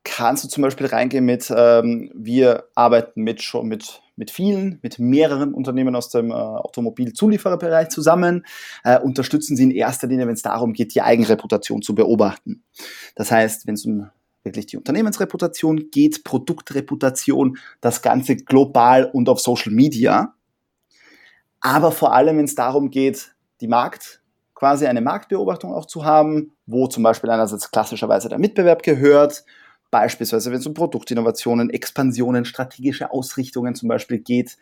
kannst du zum Beispiel reingehen mit, ähm, wir arbeiten mit schon mit, mit vielen, mit mehreren Unternehmen aus dem äh, Automobilzuliefererbereich zusammen, äh, unterstützen sie in erster Linie, wenn es darum geht, die Eigenreputation zu beobachten. Das heißt, wenn es um wirklich die Unternehmensreputation geht, Produktreputation, das Ganze global und auf Social Media. Aber vor allem, wenn es darum geht, die Markt, quasi eine Marktbeobachtung auch zu haben, wo zum Beispiel einerseits klassischerweise der Mitbewerb gehört, beispielsweise wenn es um Produktinnovationen, Expansionen, strategische Ausrichtungen zum Beispiel geht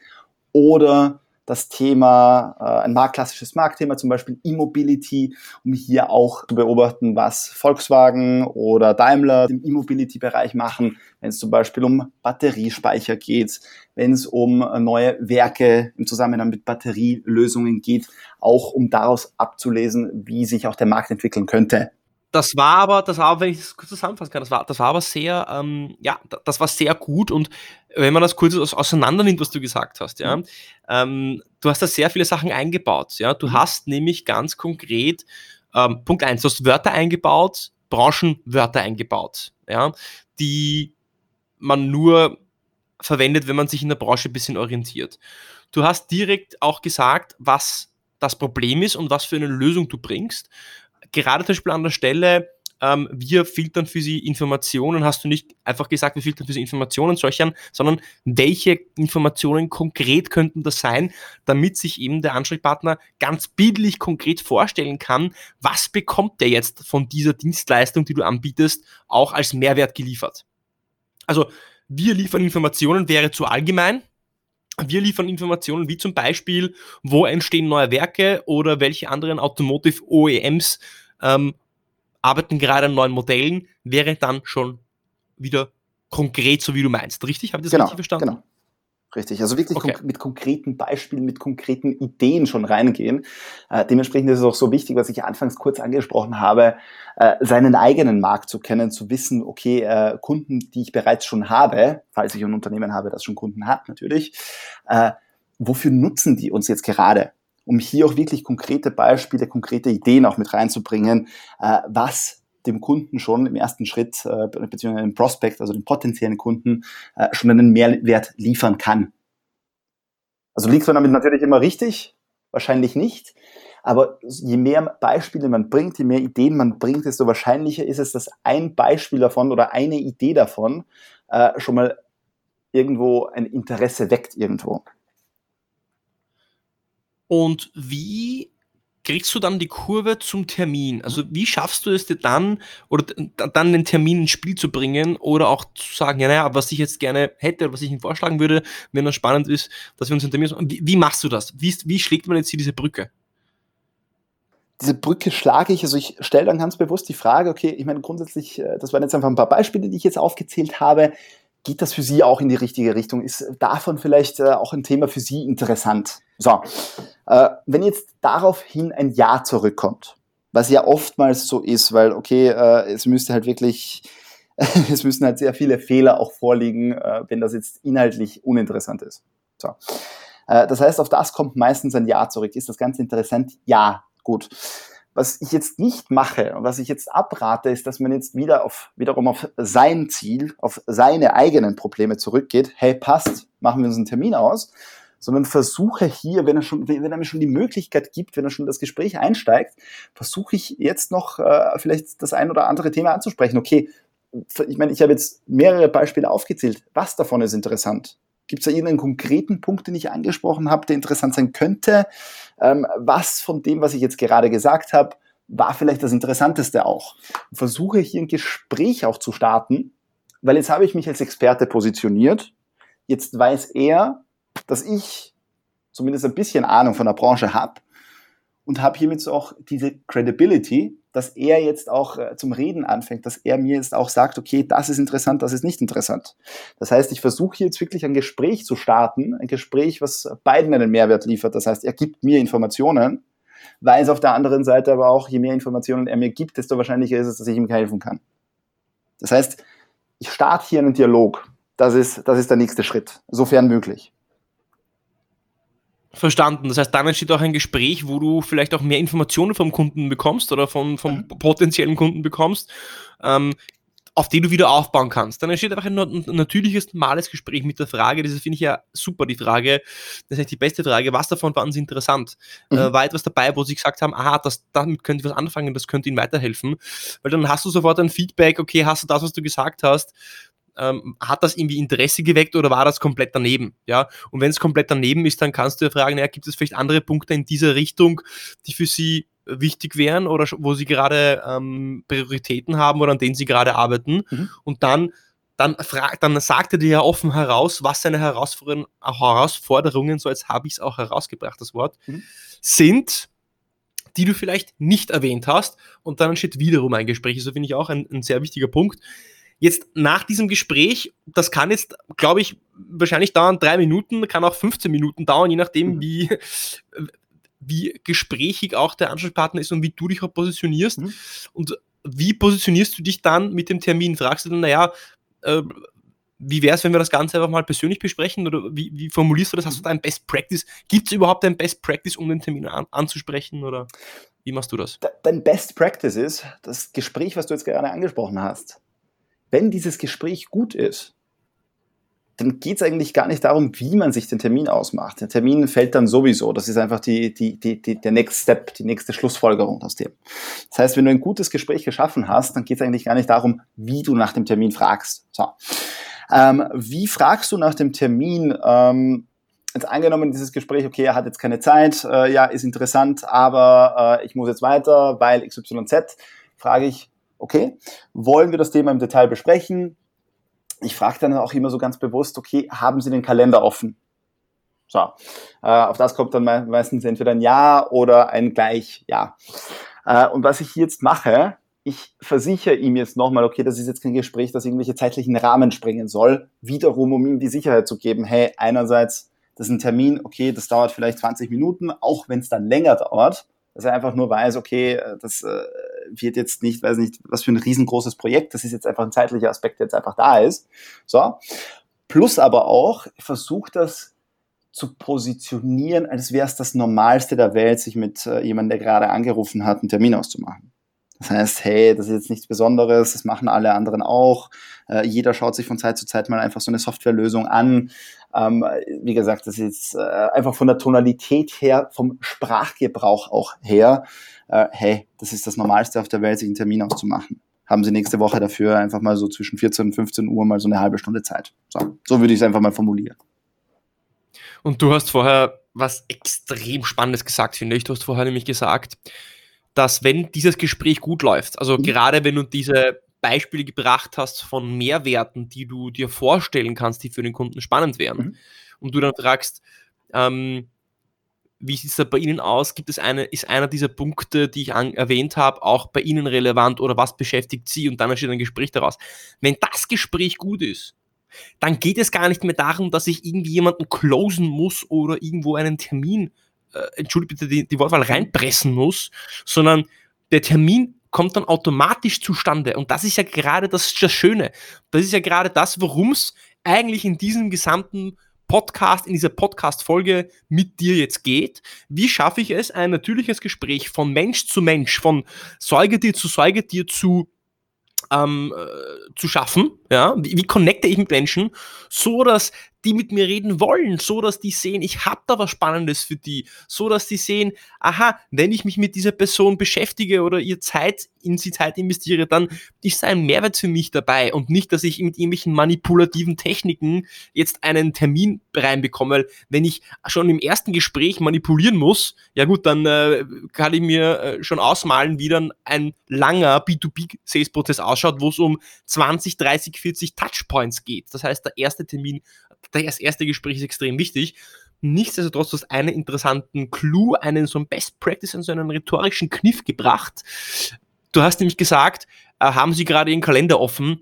oder das Thema, äh, ein klassisches Marktthema, zum Beispiel E-Mobility, um hier auch zu beobachten, was Volkswagen oder Daimler im E-Mobility-Bereich machen, wenn es zum Beispiel um Batteriespeicher geht, wenn es um neue Werke im Zusammenhang mit Batterielösungen geht, auch um daraus abzulesen, wie sich auch der Markt entwickeln könnte das war aber, das war, wenn ich das kurz zusammenfassen kann, das war, das war aber sehr, ähm, ja, das war sehr gut und wenn man das kurz auseinander nimmt, was du gesagt hast, ja, mhm. ähm, du hast da sehr viele Sachen eingebaut, ja, du mhm. hast nämlich ganz konkret, ähm, Punkt eins, du hast Wörter eingebaut, Branchenwörter eingebaut, ja, die man nur verwendet, wenn man sich in der Branche ein bisschen orientiert. Du hast direkt auch gesagt, was das Problem ist und was für eine Lösung du bringst gerade zum Beispiel an der Stelle, ähm, wir filtern für Sie Informationen, hast du nicht einfach gesagt, wir filtern für Sie Informationen solchern, sondern welche Informationen konkret könnten das sein, damit sich eben der Ansprechpartner ganz bildlich konkret vorstellen kann, was bekommt der jetzt von dieser Dienstleistung, die du anbietest, auch als Mehrwert geliefert. Also wir liefern Informationen wäre zu allgemein, wir liefern Informationen wie zum Beispiel, wo entstehen neue Werke oder welche anderen Automotive OEMs ähm, arbeiten gerade an neuen Modellen, wäre dann schon wieder konkret, so wie du meinst. Richtig? Habe ich das genau, richtig verstanden? Genau. Richtig, also wirklich okay. konk mit konkreten Beispielen, mit konkreten Ideen schon reingehen. Äh, dementsprechend ist es auch so wichtig, was ich anfangs kurz angesprochen habe, äh, seinen eigenen Markt zu kennen, zu wissen, okay, äh, Kunden, die ich bereits schon habe, falls ich ein Unternehmen habe, das schon Kunden hat natürlich, äh, wofür nutzen die uns jetzt gerade? Um hier auch wirklich konkrete Beispiele, konkrete Ideen auch mit reinzubringen, äh, was dem Kunden schon im ersten Schritt, äh, beziehungsweise dem Prospect, also dem potenziellen Kunden, äh, schon einen Mehrwert liefern kann. Also liegt man damit natürlich immer richtig? Wahrscheinlich nicht. Aber je mehr Beispiele man bringt, je mehr Ideen man bringt, desto wahrscheinlicher ist es, dass ein Beispiel davon oder eine Idee davon äh, schon mal irgendwo ein Interesse weckt irgendwo. Und wie kriegst du dann die Kurve zum Termin? Also wie schaffst du es dir dann oder dann den Termin ins Spiel zu bringen oder auch zu sagen, ja, naja, was ich jetzt gerne hätte oder was ich Ihnen vorschlagen würde, wenn das spannend ist, dass wir uns einen Termin wie, wie machst du das? Wie, wie schlägt man jetzt hier diese Brücke? Diese Brücke schlage ich, also ich stelle dann ganz bewusst die Frage, okay, ich meine grundsätzlich, äh, das waren jetzt einfach ein paar Beispiele, die ich jetzt aufgezählt habe, geht das für Sie auch in die richtige Richtung? Ist davon vielleicht äh, auch ein Thema für Sie interessant? So, äh, wenn jetzt daraufhin ein Ja zurückkommt, was ja oftmals so ist, weil, okay, äh, es müsste halt wirklich, es müssen halt sehr viele Fehler auch vorliegen, äh, wenn das jetzt inhaltlich uninteressant ist. So. Äh, das heißt, auf das kommt meistens ein Ja zurück. Ist das Ganze interessant? Ja, gut. Was ich jetzt nicht mache und was ich jetzt abrate, ist, dass man jetzt wieder auf, wiederum auf sein Ziel, auf seine eigenen Probleme zurückgeht. Hey, passt, machen wir uns einen Termin aus. Sondern versuche hier, wenn er schon, wenn er mir schon die Möglichkeit gibt, wenn er schon das Gespräch einsteigt, versuche ich jetzt noch äh, vielleicht das ein oder andere Thema anzusprechen. Okay, ich meine, ich habe jetzt mehrere Beispiele aufgezählt. Was davon ist interessant? Gibt es da irgendeinen konkreten Punkt, den ich angesprochen habe, der interessant sein könnte? Ähm, was von dem, was ich jetzt gerade gesagt habe, war vielleicht das Interessanteste auch? Und versuche hier ein Gespräch auch zu starten, weil jetzt habe ich mich als Experte positioniert. Jetzt weiß er, dass ich zumindest ein bisschen Ahnung von der Branche habe und habe hiermit auch diese Credibility, dass er jetzt auch äh, zum Reden anfängt, dass er mir jetzt auch sagt, okay, das ist interessant, das ist nicht interessant. Das heißt, ich versuche jetzt wirklich ein Gespräch zu starten, ein Gespräch, was beiden einen Mehrwert liefert. Das heißt, er gibt mir Informationen, weiß auf der anderen Seite aber auch, je mehr Informationen er mir gibt, desto wahrscheinlicher ist es, dass ich ihm helfen kann. Das heißt, ich starte hier einen Dialog. Das ist, das ist der nächste Schritt, sofern möglich. Verstanden. Das heißt, dann entsteht auch ein Gespräch, wo du vielleicht auch mehr Informationen vom Kunden bekommst oder vom, vom mhm. potenziellen Kunden bekommst, ähm, auf die du wieder aufbauen kannst. Dann entsteht einfach ein, ein natürliches, normales Gespräch mit der Frage, das finde ich ja super, die Frage, das ist eigentlich die beste Frage, was davon fanden Sie interessant? Mhm. Äh, war etwas dabei, wo Sie gesagt haben, aha, das, damit könnte ich was anfangen, das könnte Ihnen weiterhelfen? Weil dann hast du sofort ein Feedback, okay, hast du das, was du gesagt hast, ähm, hat das irgendwie Interesse geweckt oder war das komplett daneben? Ja, und wenn es komplett daneben ist, dann kannst du ja fragen, ja, gibt es vielleicht andere Punkte in dieser Richtung, die für Sie wichtig wären oder wo Sie gerade ähm, Prioritäten haben oder an denen Sie gerade arbeiten? Mhm. Und dann dann, frag, dann sagt er dir ja offen heraus, was seine Herausforderungen, Herausforderungen so jetzt habe ich es auch herausgebracht, das Wort, mhm. sind, die du vielleicht nicht erwähnt hast. Und dann entsteht wiederum ein Gespräch. Also finde ich auch ein, ein sehr wichtiger Punkt. Jetzt nach diesem Gespräch, das kann jetzt, glaube ich, wahrscheinlich dauern drei Minuten, kann auch 15 Minuten dauern, je nachdem, mhm. wie, wie gesprächig auch der Ansprechpartner ist und wie du dich auch positionierst. Mhm. Und wie positionierst du dich dann mit dem Termin? Fragst du dann, naja, äh, wie wäre es, wenn wir das Ganze einfach mal persönlich besprechen? Oder wie, wie formulierst du das? Hast du da ein Best Practice? Gibt es überhaupt ein Best Practice, um den Termin an, anzusprechen? Oder wie machst du das? Dein Best Practice ist das Gespräch, was du jetzt gerade angesprochen hast wenn dieses Gespräch gut ist, dann geht es eigentlich gar nicht darum, wie man sich den Termin ausmacht. Der Termin fällt dann sowieso. Das ist einfach die, die, die, die, der Next Step, die nächste Schlussfolgerung aus dem. Das heißt, wenn du ein gutes Gespräch geschaffen hast, dann geht es eigentlich gar nicht darum, wie du nach dem Termin fragst. So. Ähm, wie fragst du nach dem Termin? Ähm, jetzt angenommen, dieses Gespräch, okay, er hat jetzt keine Zeit, äh, ja, ist interessant, aber äh, ich muss jetzt weiter, weil XYZ, frage ich, okay, wollen wir das Thema im Detail besprechen? Ich frage dann auch immer so ganz bewusst, okay, haben Sie den Kalender offen? So, äh, auf das kommt dann meistens entweder ein Ja oder ein gleich Ja. Äh, und was ich jetzt mache, ich versichere ihm jetzt nochmal, okay, das ist jetzt kein Gespräch, das irgendwelche zeitlichen Rahmen springen soll, wiederum, um ihm die Sicherheit zu geben, hey, einerseits, das ist ein Termin, okay, das dauert vielleicht 20 Minuten, auch wenn es dann länger dauert, dass er einfach nur weiß, okay, äh, das äh, wird jetzt nicht, weiß nicht, was für ein riesengroßes Projekt, das ist jetzt einfach ein zeitlicher Aspekt, der jetzt einfach da ist. So. Plus aber auch, versucht das zu positionieren, als wäre es das Normalste der Welt, sich mit äh, jemandem, der gerade angerufen hat, einen Termin auszumachen. Das heißt, hey, das ist jetzt nichts Besonderes, das machen alle anderen auch. Äh, jeder schaut sich von Zeit zu Zeit mal einfach so eine Softwarelösung an. Ähm, wie gesagt, das ist äh, einfach von der Tonalität her, vom Sprachgebrauch auch her, äh, hey, das ist das Normalste auf der Welt, sich einen Termin auszumachen. Haben Sie nächste Woche dafür einfach mal so zwischen 14 und 15 Uhr mal so eine halbe Stunde Zeit. So, so würde ich es einfach mal formulieren. Und du hast vorher was extrem Spannendes gesagt, finde ich. Du hast vorher nämlich gesagt, dass wenn dieses Gespräch gut läuft, also mhm. gerade wenn du diese Beispiele gebracht hast von Mehrwerten, die du dir vorstellen kannst, die für den Kunden spannend wären, mhm. und du dann fragst, ähm, wie sieht es da bei Ihnen aus? Gibt es eine, ist einer dieser Punkte, die ich an, erwähnt habe, auch bei Ihnen relevant oder was beschäftigt Sie? Und dann entsteht ein Gespräch daraus. Wenn das Gespräch gut ist, dann geht es gar nicht mehr darum, dass ich irgendwie jemanden closen muss oder irgendwo einen Termin äh, entschuldigt bitte die, die Wortwahl, reinpressen muss, sondern der Termin kommt dann automatisch zustande. Und das ist ja gerade das, das Schöne. Das ist ja gerade das, worum es eigentlich in diesem gesamten Podcast, in dieser Podcast-Folge mit dir jetzt geht. Wie schaffe ich es, ein natürliches Gespräch von Mensch zu Mensch, von Säugetier zu Säugetier zu, ähm, äh, zu schaffen? Ja, wie, wie connecte ich mit Menschen, so dass die mit mir reden wollen, so dass die sehen, ich habe da was Spannendes für die, so dass die sehen, aha, wenn ich mich mit dieser Person beschäftige oder ihr Zeit in sie Zeit investiere, dann ist ein Mehrwert für mich dabei und nicht, dass ich mit irgendwelchen manipulativen Techniken jetzt einen Termin reinbekomme, weil wenn ich schon im ersten Gespräch manipulieren muss, ja gut, dann äh, kann ich mir äh, schon ausmalen, wie dann ein langer B2B-Sales-Prozess ausschaut, wo es um 20, 30, 40 Touchpoints geht. Das heißt, der erste Termin das erste Gespräch ist extrem wichtig. Nichtsdestotrotz, du hast einen interessanten Clou, einen so ein Best Practice und so einen rhetorischen Kniff gebracht. Du hast nämlich gesagt, äh, haben Sie gerade Ihren Kalender offen?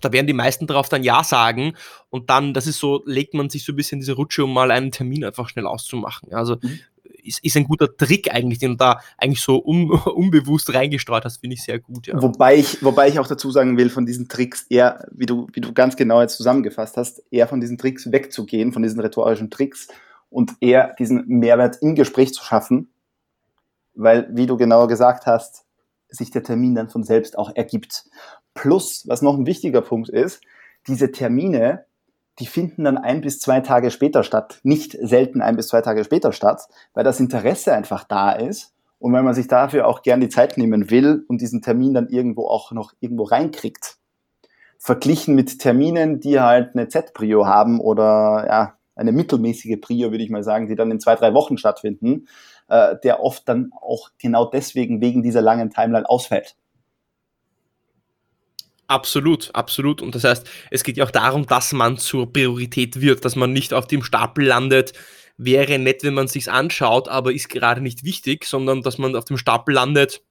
Da werden die meisten darauf dann Ja sagen und dann, das ist so, legt man sich so ein bisschen diese Rutsche, um mal einen Termin einfach schnell auszumachen. Also mhm ist, ist ein guter Trick eigentlich, den du da eigentlich so un, unbewusst reingestreut hast, finde ich sehr gut. Ja. Wobei, ich, wobei ich auch dazu sagen will, von diesen Tricks eher, wie du, wie du ganz genau jetzt zusammengefasst hast, eher von diesen Tricks wegzugehen, von diesen rhetorischen Tricks und eher diesen Mehrwert im Gespräch zu schaffen, weil, wie du genau gesagt hast, sich der Termin dann von selbst auch ergibt. Plus, was noch ein wichtiger Punkt ist, diese Termine die finden dann ein bis zwei Tage später statt, nicht selten ein bis zwei Tage später statt, weil das Interesse einfach da ist und weil man sich dafür auch gern die Zeit nehmen will und diesen Termin dann irgendwo auch noch irgendwo reinkriegt. Verglichen mit Terminen, die halt eine Z-Prio haben oder ja, eine mittelmäßige Prio, würde ich mal sagen, die dann in zwei, drei Wochen stattfinden, äh, der oft dann auch genau deswegen wegen dieser langen Timeline ausfällt. Absolut, absolut. Und das heißt, es geht ja auch darum, dass man zur Priorität wird, dass man nicht auf dem Stapel landet. Wäre nett, wenn man sich's anschaut, aber ist gerade nicht wichtig, sondern dass man auf dem Stapel landet,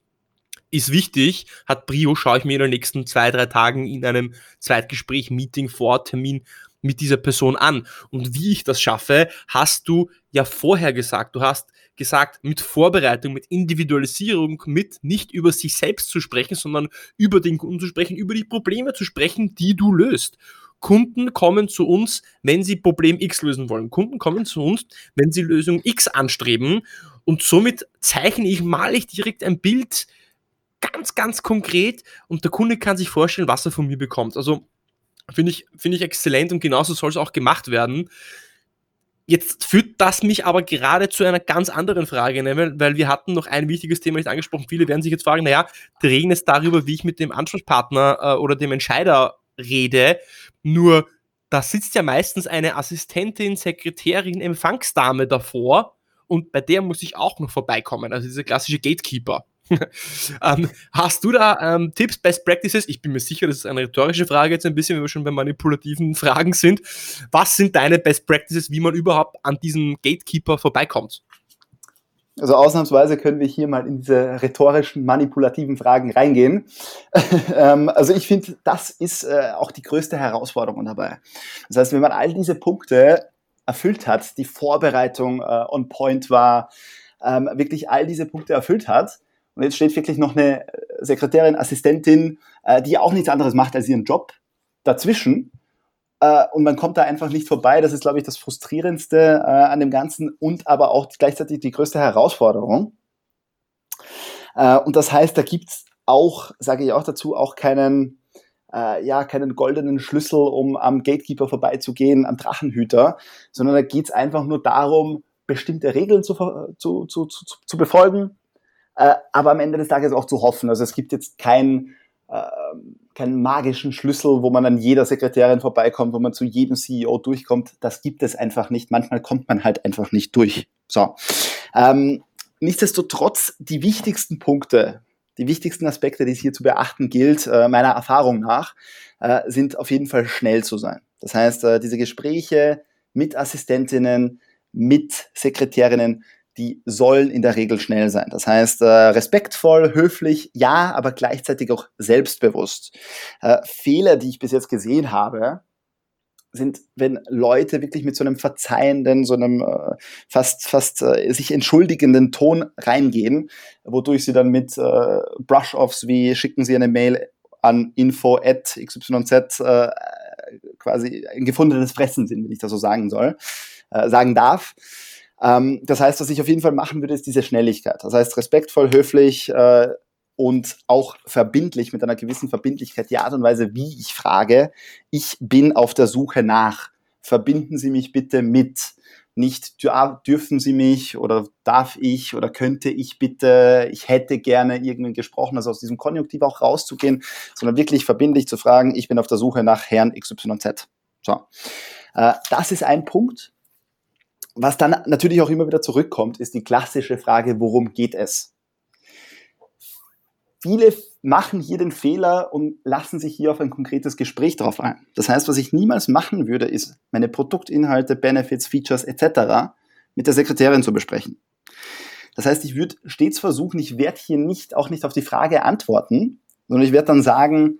ist wichtig, hat Brio, schaue ich mir in den nächsten zwei, drei Tagen in einem Zweitgespräch, Meeting, Vortermin mit dieser Person an. Und wie ich das schaffe, hast du ja vorher gesagt. Du hast gesagt, mit Vorbereitung, mit Individualisierung, mit nicht über sich selbst zu sprechen, sondern über den Kunden zu sprechen, über die Probleme zu sprechen, die du löst. Kunden kommen zu uns, wenn sie Problem X lösen wollen. Kunden kommen zu uns, wenn sie Lösung X anstreben. Und somit zeichne ich, male ich direkt ein Bild ganz, ganz konkret und der Kunde kann sich vorstellen, was er von mir bekommt. Also finde ich, finde ich exzellent und genauso soll es auch gemacht werden. Jetzt führt das mich aber gerade zu einer ganz anderen Frage, ne? weil wir hatten noch ein wichtiges Thema nicht angesprochen. Viele werden sich jetzt fragen, naja, die reden jetzt darüber, wie ich mit dem Ansprechpartner äh, oder dem Entscheider rede. Nur da sitzt ja meistens eine Assistentin, Sekretärin, Empfangsdame davor und bei der muss ich auch noch vorbeikommen. Also dieser klassische Gatekeeper. ähm, hast du da ähm, Tipps, Best Practices? Ich bin mir sicher, das ist eine rhetorische Frage jetzt ein bisschen, wenn wir schon bei manipulativen Fragen sind. Was sind deine Best Practices, wie man überhaupt an diesen Gatekeeper vorbeikommt? Also ausnahmsweise können wir hier mal in diese rhetorischen, manipulativen Fragen reingehen. ähm, also ich finde, das ist äh, auch die größte Herausforderung dabei. Das heißt, wenn man all diese Punkte erfüllt hat, die Vorbereitung äh, on point war, ähm, wirklich all diese Punkte erfüllt hat, und jetzt steht wirklich noch eine Sekretärin, Assistentin, äh, die auch nichts anderes macht als ihren Job dazwischen. Äh, und man kommt da einfach nicht vorbei. Das ist, glaube ich, das Frustrierendste äh, an dem Ganzen und aber auch gleichzeitig die größte Herausforderung. Äh, und das heißt, da gibt es auch, sage ich auch dazu, auch keinen, äh, ja, keinen goldenen Schlüssel, um am Gatekeeper vorbeizugehen, am Drachenhüter, sondern da geht es einfach nur darum, bestimmte Regeln zu, zu, zu, zu befolgen, äh, aber am Ende des Tages auch zu hoffen. Also es gibt jetzt keinen äh, keinen magischen Schlüssel, wo man an jeder Sekretärin vorbeikommt, wo man zu jedem CEO durchkommt. Das gibt es einfach nicht. Manchmal kommt man halt einfach nicht durch. So. Ähm, nichtsdestotrotz, die wichtigsten Punkte, die wichtigsten Aspekte, die es hier zu beachten gilt, äh, meiner Erfahrung nach, äh, sind auf jeden Fall schnell zu sein. Das heißt, äh, diese Gespräche mit Assistentinnen, mit Sekretärinnen die sollen in der Regel schnell sein. Das heißt, äh, respektvoll, höflich, ja, aber gleichzeitig auch selbstbewusst. Äh, Fehler, die ich bis jetzt gesehen habe, sind, wenn Leute wirklich mit so einem verzeihenden, so einem äh, fast, fast äh, sich entschuldigenden Ton reingehen, wodurch sie dann mit äh, Brush-Offs wie schicken sie eine Mail an info at xyz äh, quasi ein gefundenes Fressen sind, wenn ich das so sagen soll, äh, sagen darf. Ähm, das heißt, was ich auf jeden Fall machen würde, ist diese Schnelligkeit. Das heißt, respektvoll, höflich, äh, und auch verbindlich, mit einer gewissen Verbindlichkeit, die Art und Weise, wie ich frage, ich bin auf der Suche nach. Verbinden Sie mich bitte mit. Nicht dürfen Sie mich oder darf ich oder könnte ich bitte, ich hätte gerne irgendwie gesprochen, also aus diesem Konjunktiv auch rauszugehen, sondern wirklich verbindlich zu fragen, ich bin auf der Suche nach Herrn XYZ. So. Äh, das ist ein Punkt. Was dann natürlich auch immer wieder zurückkommt, ist die klassische Frage, worum geht es? Viele machen hier den Fehler und lassen sich hier auf ein konkretes Gespräch drauf ein. Das heißt, was ich niemals machen würde, ist, meine Produktinhalte, Benefits, Features etc. mit der Sekretärin zu besprechen. Das heißt, ich würde stets versuchen, ich werde hier nicht, auch nicht auf die Frage antworten, sondern ich werde dann sagen,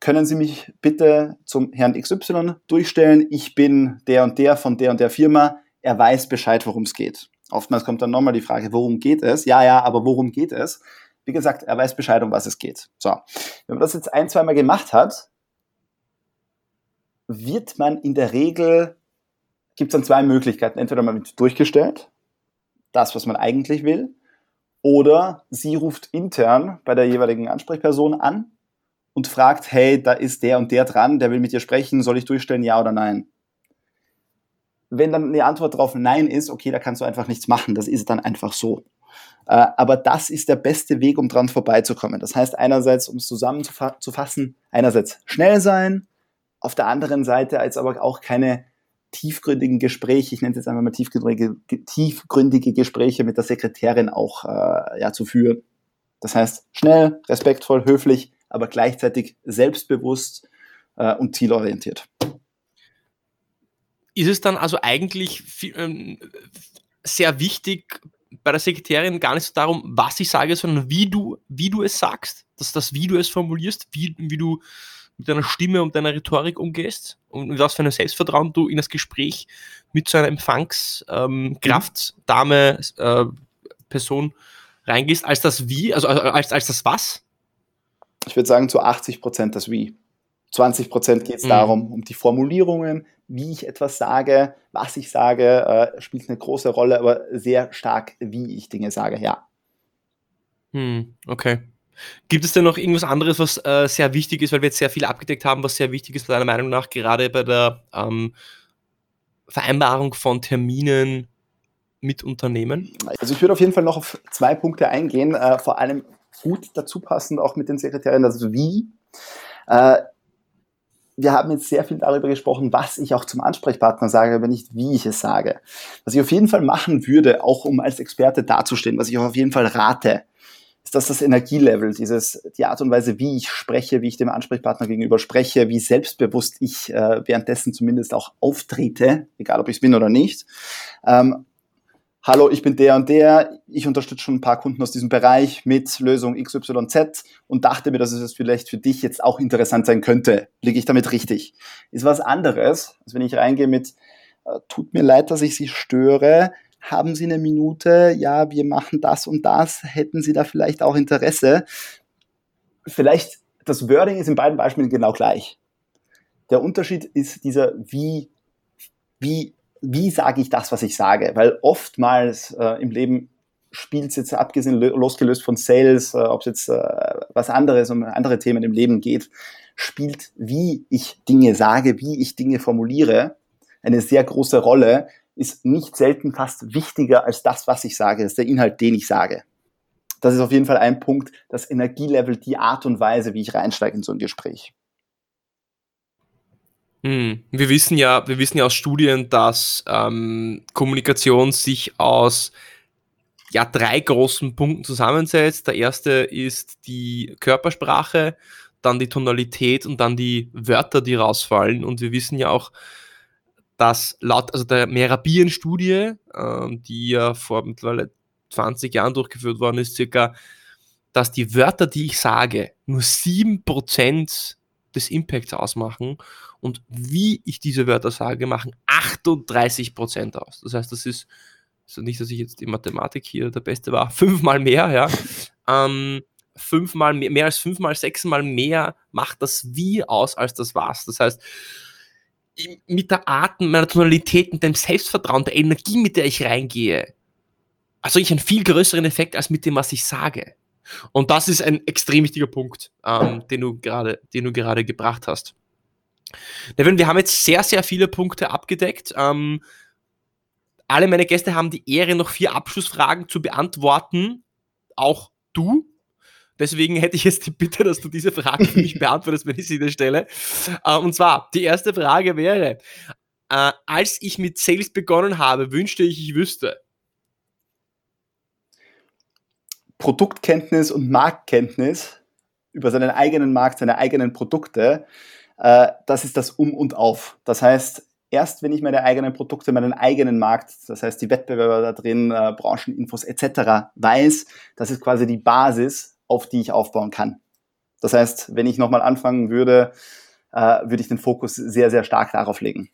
können Sie mich bitte zum Herrn XY durchstellen? Ich bin der und der von der und der Firma. Er weiß Bescheid, worum es geht. Oftmals kommt dann nochmal die Frage, worum geht es? Ja, ja, aber worum geht es? Wie gesagt, er weiß Bescheid, um was es geht. So, wenn man das jetzt ein, zweimal gemacht hat, wird man in der Regel, gibt es dann zwei Möglichkeiten. Entweder man wird durchgestellt, das, was man eigentlich will, oder sie ruft intern bei der jeweiligen Ansprechperson an und fragt, hey, da ist der und der dran, der will mit dir sprechen, soll ich durchstellen, ja oder nein? Wenn dann die Antwort darauf Nein ist, okay, da kannst du einfach nichts machen, das ist dann einfach so. Äh, aber das ist der beste Weg, um dran vorbeizukommen. Das heißt einerseits, um es zusammenzufassen, einerseits schnell sein, auf der anderen Seite als aber auch keine tiefgründigen Gespräche, ich nenne es jetzt einfach mal tiefgründige, tiefgründige Gespräche mit der Sekretärin auch äh, ja, zu führen. Das heißt schnell, respektvoll, höflich, aber gleichzeitig selbstbewusst äh, und zielorientiert. Ist es dann also eigentlich viel, ähm, sehr wichtig, bei der Sekretärin gar nicht so darum, was ich sage, sondern wie du, wie du es sagst, dass das, wie du es formulierst, wie, wie du mit deiner Stimme und deiner Rhetorik umgehst und mit was für einem Selbstvertrauen du in das Gespräch mit so einer Empfangskraft, ähm, Dame, äh, Person reingehst, als das Wie, also als, als das Was? Ich würde sagen, zu 80 Prozent das Wie. 20 Prozent geht es mhm. darum, um die Formulierungen, wie ich etwas sage, was ich sage, äh, spielt eine große Rolle, aber sehr stark, wie ich Dinge sage, ja. Hm, okay. Gibt es denn noch irgendwas anderes, was äh, sehr wichtig ist, weil wir jetzt sehr viel abgedeckt haben, was sehr wichtig ist, deiner Meinung nach, gerade bei der ähm, Vereinbarung von Terminen mit Unternehmen? Also ich würde auf jeden Fall noch auf zwei Punkte eingehen, äh, vor allem gut dazu passend auch mit den Sekretären, das Wie. Äh, wir haben jetzt sehr viel darüber gesprochen, was ich auch zum Ansprechpartner sage, aber nicht wie ich es sage. Was ich auf jeden Fall machen würde, auch um als Experte dazustehen, was ich auch auf jeden Fall rate, ist, dass das Energielevel, dieses, die Art und Weise, wie ich spreche, wie ich dem Ansprechpartner gegenüber spreche, wie selbstbewusst ich äh, währenddessen zumindest auch auftrete, egal ob ich es bin oder nicht, ähm, hallo, ich bin der und der, ich unterstütze schon ein paar Kunden aus diesem Bereich mit Lösung XYZ und dachte mir, dass es vielleicht für dich jetzt auch interessant sein könnte. Liege ich damit richtig? Ist was anderes, als wenn ich reingehe mit, äh, tut mir leid, dass ich Sie störe, haben Sie eine Minute? Ja, wir machen das und das. Hätten Sie da vielleicht auch Interesse? Vielleicht, das Wording ist in beiden Beispielen genau gleich. Der Unterschied ist dieser, wie, wie wie sage ich das, was ich sage? Weil oftmals äh, im Leben spielt es jetzt abgesehen, losgelöst von Sales, äh, ob es jetzt äh, was anderes, um andere Themen im Leben geht, spielt, wie ich Dinge sage, wie ich Dinge formuliere, eine sehr große Rolle, ist nicht selten fast wichtiger als das, was ich sage, das ist der Inhalt, den ich sage. Das ist auf jeden Fall ein Punkt, das Energielevel, die Art und Weise, wie ich reinsteige in so ein Gespräch. Hm. Wir wissen ja, wir wissen ja aus Studien, dass ähm, Kommunikation sich aus ja, drei großen Punkten zusammensetzt. Der erste ist die Körpersprache, dann die Tonalität und dann die Wörter, die rausfallen. Und wir wissen ja auch, dass laut also der Merabien-Studie, ähm, die ja vor mittlerweile 20 Jahren durchgeführt worden ist, circa, dass die Wörter, die ich sage, nur 7% des Impacts ausmachen und wie ich diese Wörter sage, machen 38 Prozent aus. Das heißt, das ist also nicht, dass ich jetzt die Mathematik hier der Beste war, fünfmal mehr, ja. Ähm, fünfmal mehr, mehr als fünfmal, sechsmal mehr macht das Wie aus als das Was. Das heißt, mit der Art, meiner Tonalität, mit dem Selbstvertrauen, der Energie, mit der ich reingehe, also ich einen viel größeren Effekt als mit dem, was ich sage. Und das ist ein extrem wichtiger Punkt, ähm, den du gerade, den du gerade gebracht hast. Devin, wir haben jetzt sehr, sehr viele Punkte abgedeckt. Ähm, alle meine Gäste haben die Ehre, noch vier Abschlussfragen zu beantworten. Auch du. Deswegen hätte ich jetzt die Bitte, dass du diese Fragen für mich beantwortest, wenn ich sie dir stelle. Äh, und zwar, die erste Frage wäre, äh, als ich mit Sales begonnen habe, wünschte ich, ich wüsste. Produktkenntnis und Marktkenntnis über seinen eigenen Markt, seine eigenen Produkte, äh, das ist das Um und Auf. Das heißt, erst wenn ich meine eigenen Produkte, meinen eigenen Markt, das heißt die Wettbewerber da drin, äh, Brancheninfos etc. weiß, das ist quasi die Basis, auf die ich aufbauen kann. Das heißt, wenn ich nochmal anfangen würde, äh, würde ich den Fokus sehr, sehr stark darauf legen.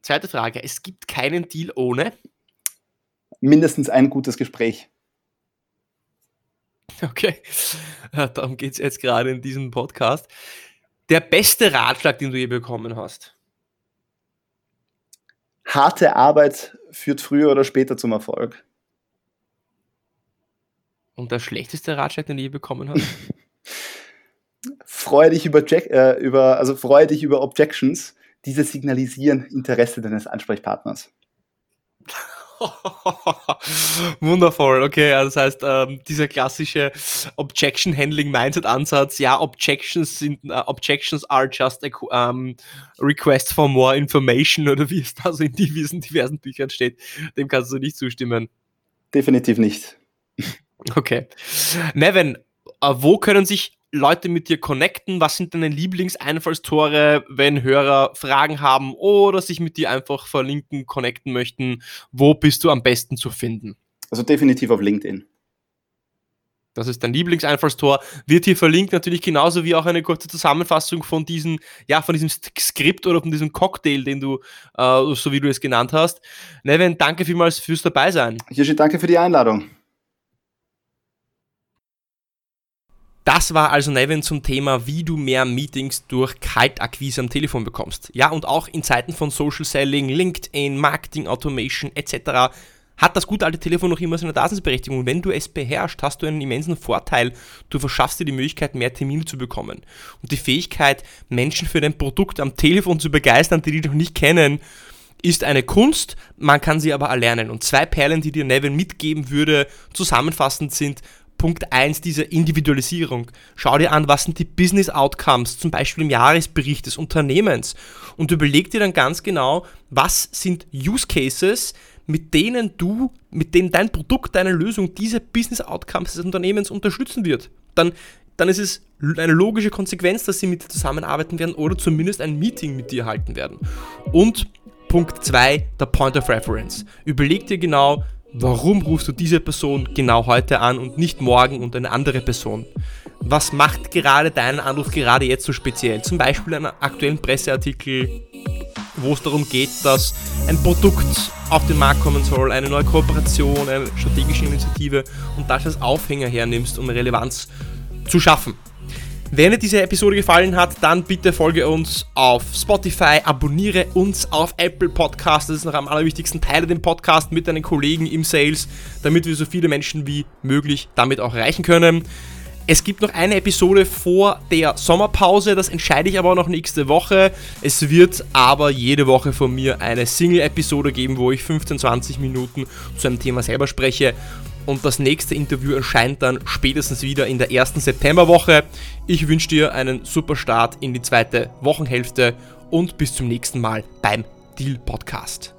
Zweite Frage. Es gibt keinen Deal ohne? Mindestens ein gutes Gespräch. Okay, darum geht es jetzt gerade in diesem Podcast. Der beste Ratschlag, den du je bekommen hast? Harte Arbeit führt früher oder später zum Erfolg. Und der schlechteste Ratschlag, den du je bekommen hast? freue dich über, äh, über, also freue dich über Objections diese signalisieren Interesse deines Ansprechpartners. Wundervoll, okay, also das heißt, ähm, dieser klassische Objection Handling Mindset Ansatz, ja, Objections sind, uh, Objections are just a um, request for more information oder wie es da so in diesen diversen Büchern steht, dem kannst du nicht zustimmen. Definitiv nicht. Okay. Nevin, uh, wo können sich Leute mit dir connecten? Was sind deine Lieblingseinfallstore, wenn Hörer Fragen haben oder sich mit dir einfach verlinken, connecten möchten? Wo bist du am besten zu finden? Also definitiv auf LinkedIn. Das ist dein Lieblingseinfallstor. Wird hier verlinkt natürlich genauso wie auch eine kurze Zusammenfassung von diesem, ja, von diesem Skript oder von diesem Cocktail, den du, äh, so wie du es genannt hast. Nevin, danke vielmals fürs Dabeisein. Hirschi, danke für die Einladung. Das war also Nevin zum Thema, wie du mehr Meetings durch Kaltakquise am Telefon bekommst. Ja, und auch in Zeiten von Social Selling, LinkedIn, Marketing Automation etc. hat das gute alte Telefon noch immer seine Daseinsberechtigung. Und wenn du es beherrschst, hast du einen immensen Vorteil. Du verschaffst dir die Möglichkeit, mehr Termine zu bekommen. Und die Fähigkeit, Menschen für dein Produkt am Telefon zu begeistern, die dich noch nicht kennen, ist eine Kunst, man kann sie aber erlernen. Und zwei Perlen, die dir Nevin mitgeben würde, zusammenfassend sind, Punkt 1 diese Individualisierung. Schau dir an, was sind die Business Outcomes, zum Beispiel im Jahresbericht des Unternehmens. Und überleg dir dann ganz genau, was sind Use Cases, mit denen du, mit denen dein Produkt, deine Lösung diese Business Outcomes des Unternehmens unterstützen wird. Dann, dann ist es eine logische Konsequenz, dass sie mit dir zusammenarbeiten werden oder zumindest ein Meeting mit dir halten werden. Und Punkt 2, der Point of Reference. Überleg dir genau, Warum rufst du diese Person genau heute an und nicht morgen und eine andere Person? Was macht gerade deinen Anruf gerade jetzt so speziell? Zum Beispiel einen aktuellen Presseartikel, wo es darum geht, dass ein Produkt auf den Markt kommen soll, eine neue Kooperation, eine strategische Initiative und das als Aufhänger hernimmst, um Relevanz zu schaffen. Wenn dir diese Episode gefallen hat, dann bitte folge uns auf Spotify, abonniere uns auf Apple Podcasts. Das ist noch am allerwichtigsten. Teile den Podcast mit deinen Kollegen im Sales, damit wir so viele Menschen wie möglich damit auch erreichen können. Es gibt noch eine Episode vor der Sommerpause, das entscheide ich aber noch nächste Woche. Es wird aber jede Woche von mir eine Single-Episode geben, wo ich 15, 20 Minuten zu einem Thema selber spreche und das nächste Interview erscheint dann spätestens wieder in der ersten Septemberwoche. Ich wünsche dir einen super Start in die zweite Wochenhälfte und bis zum nächsten Mal beim Deal Podcast.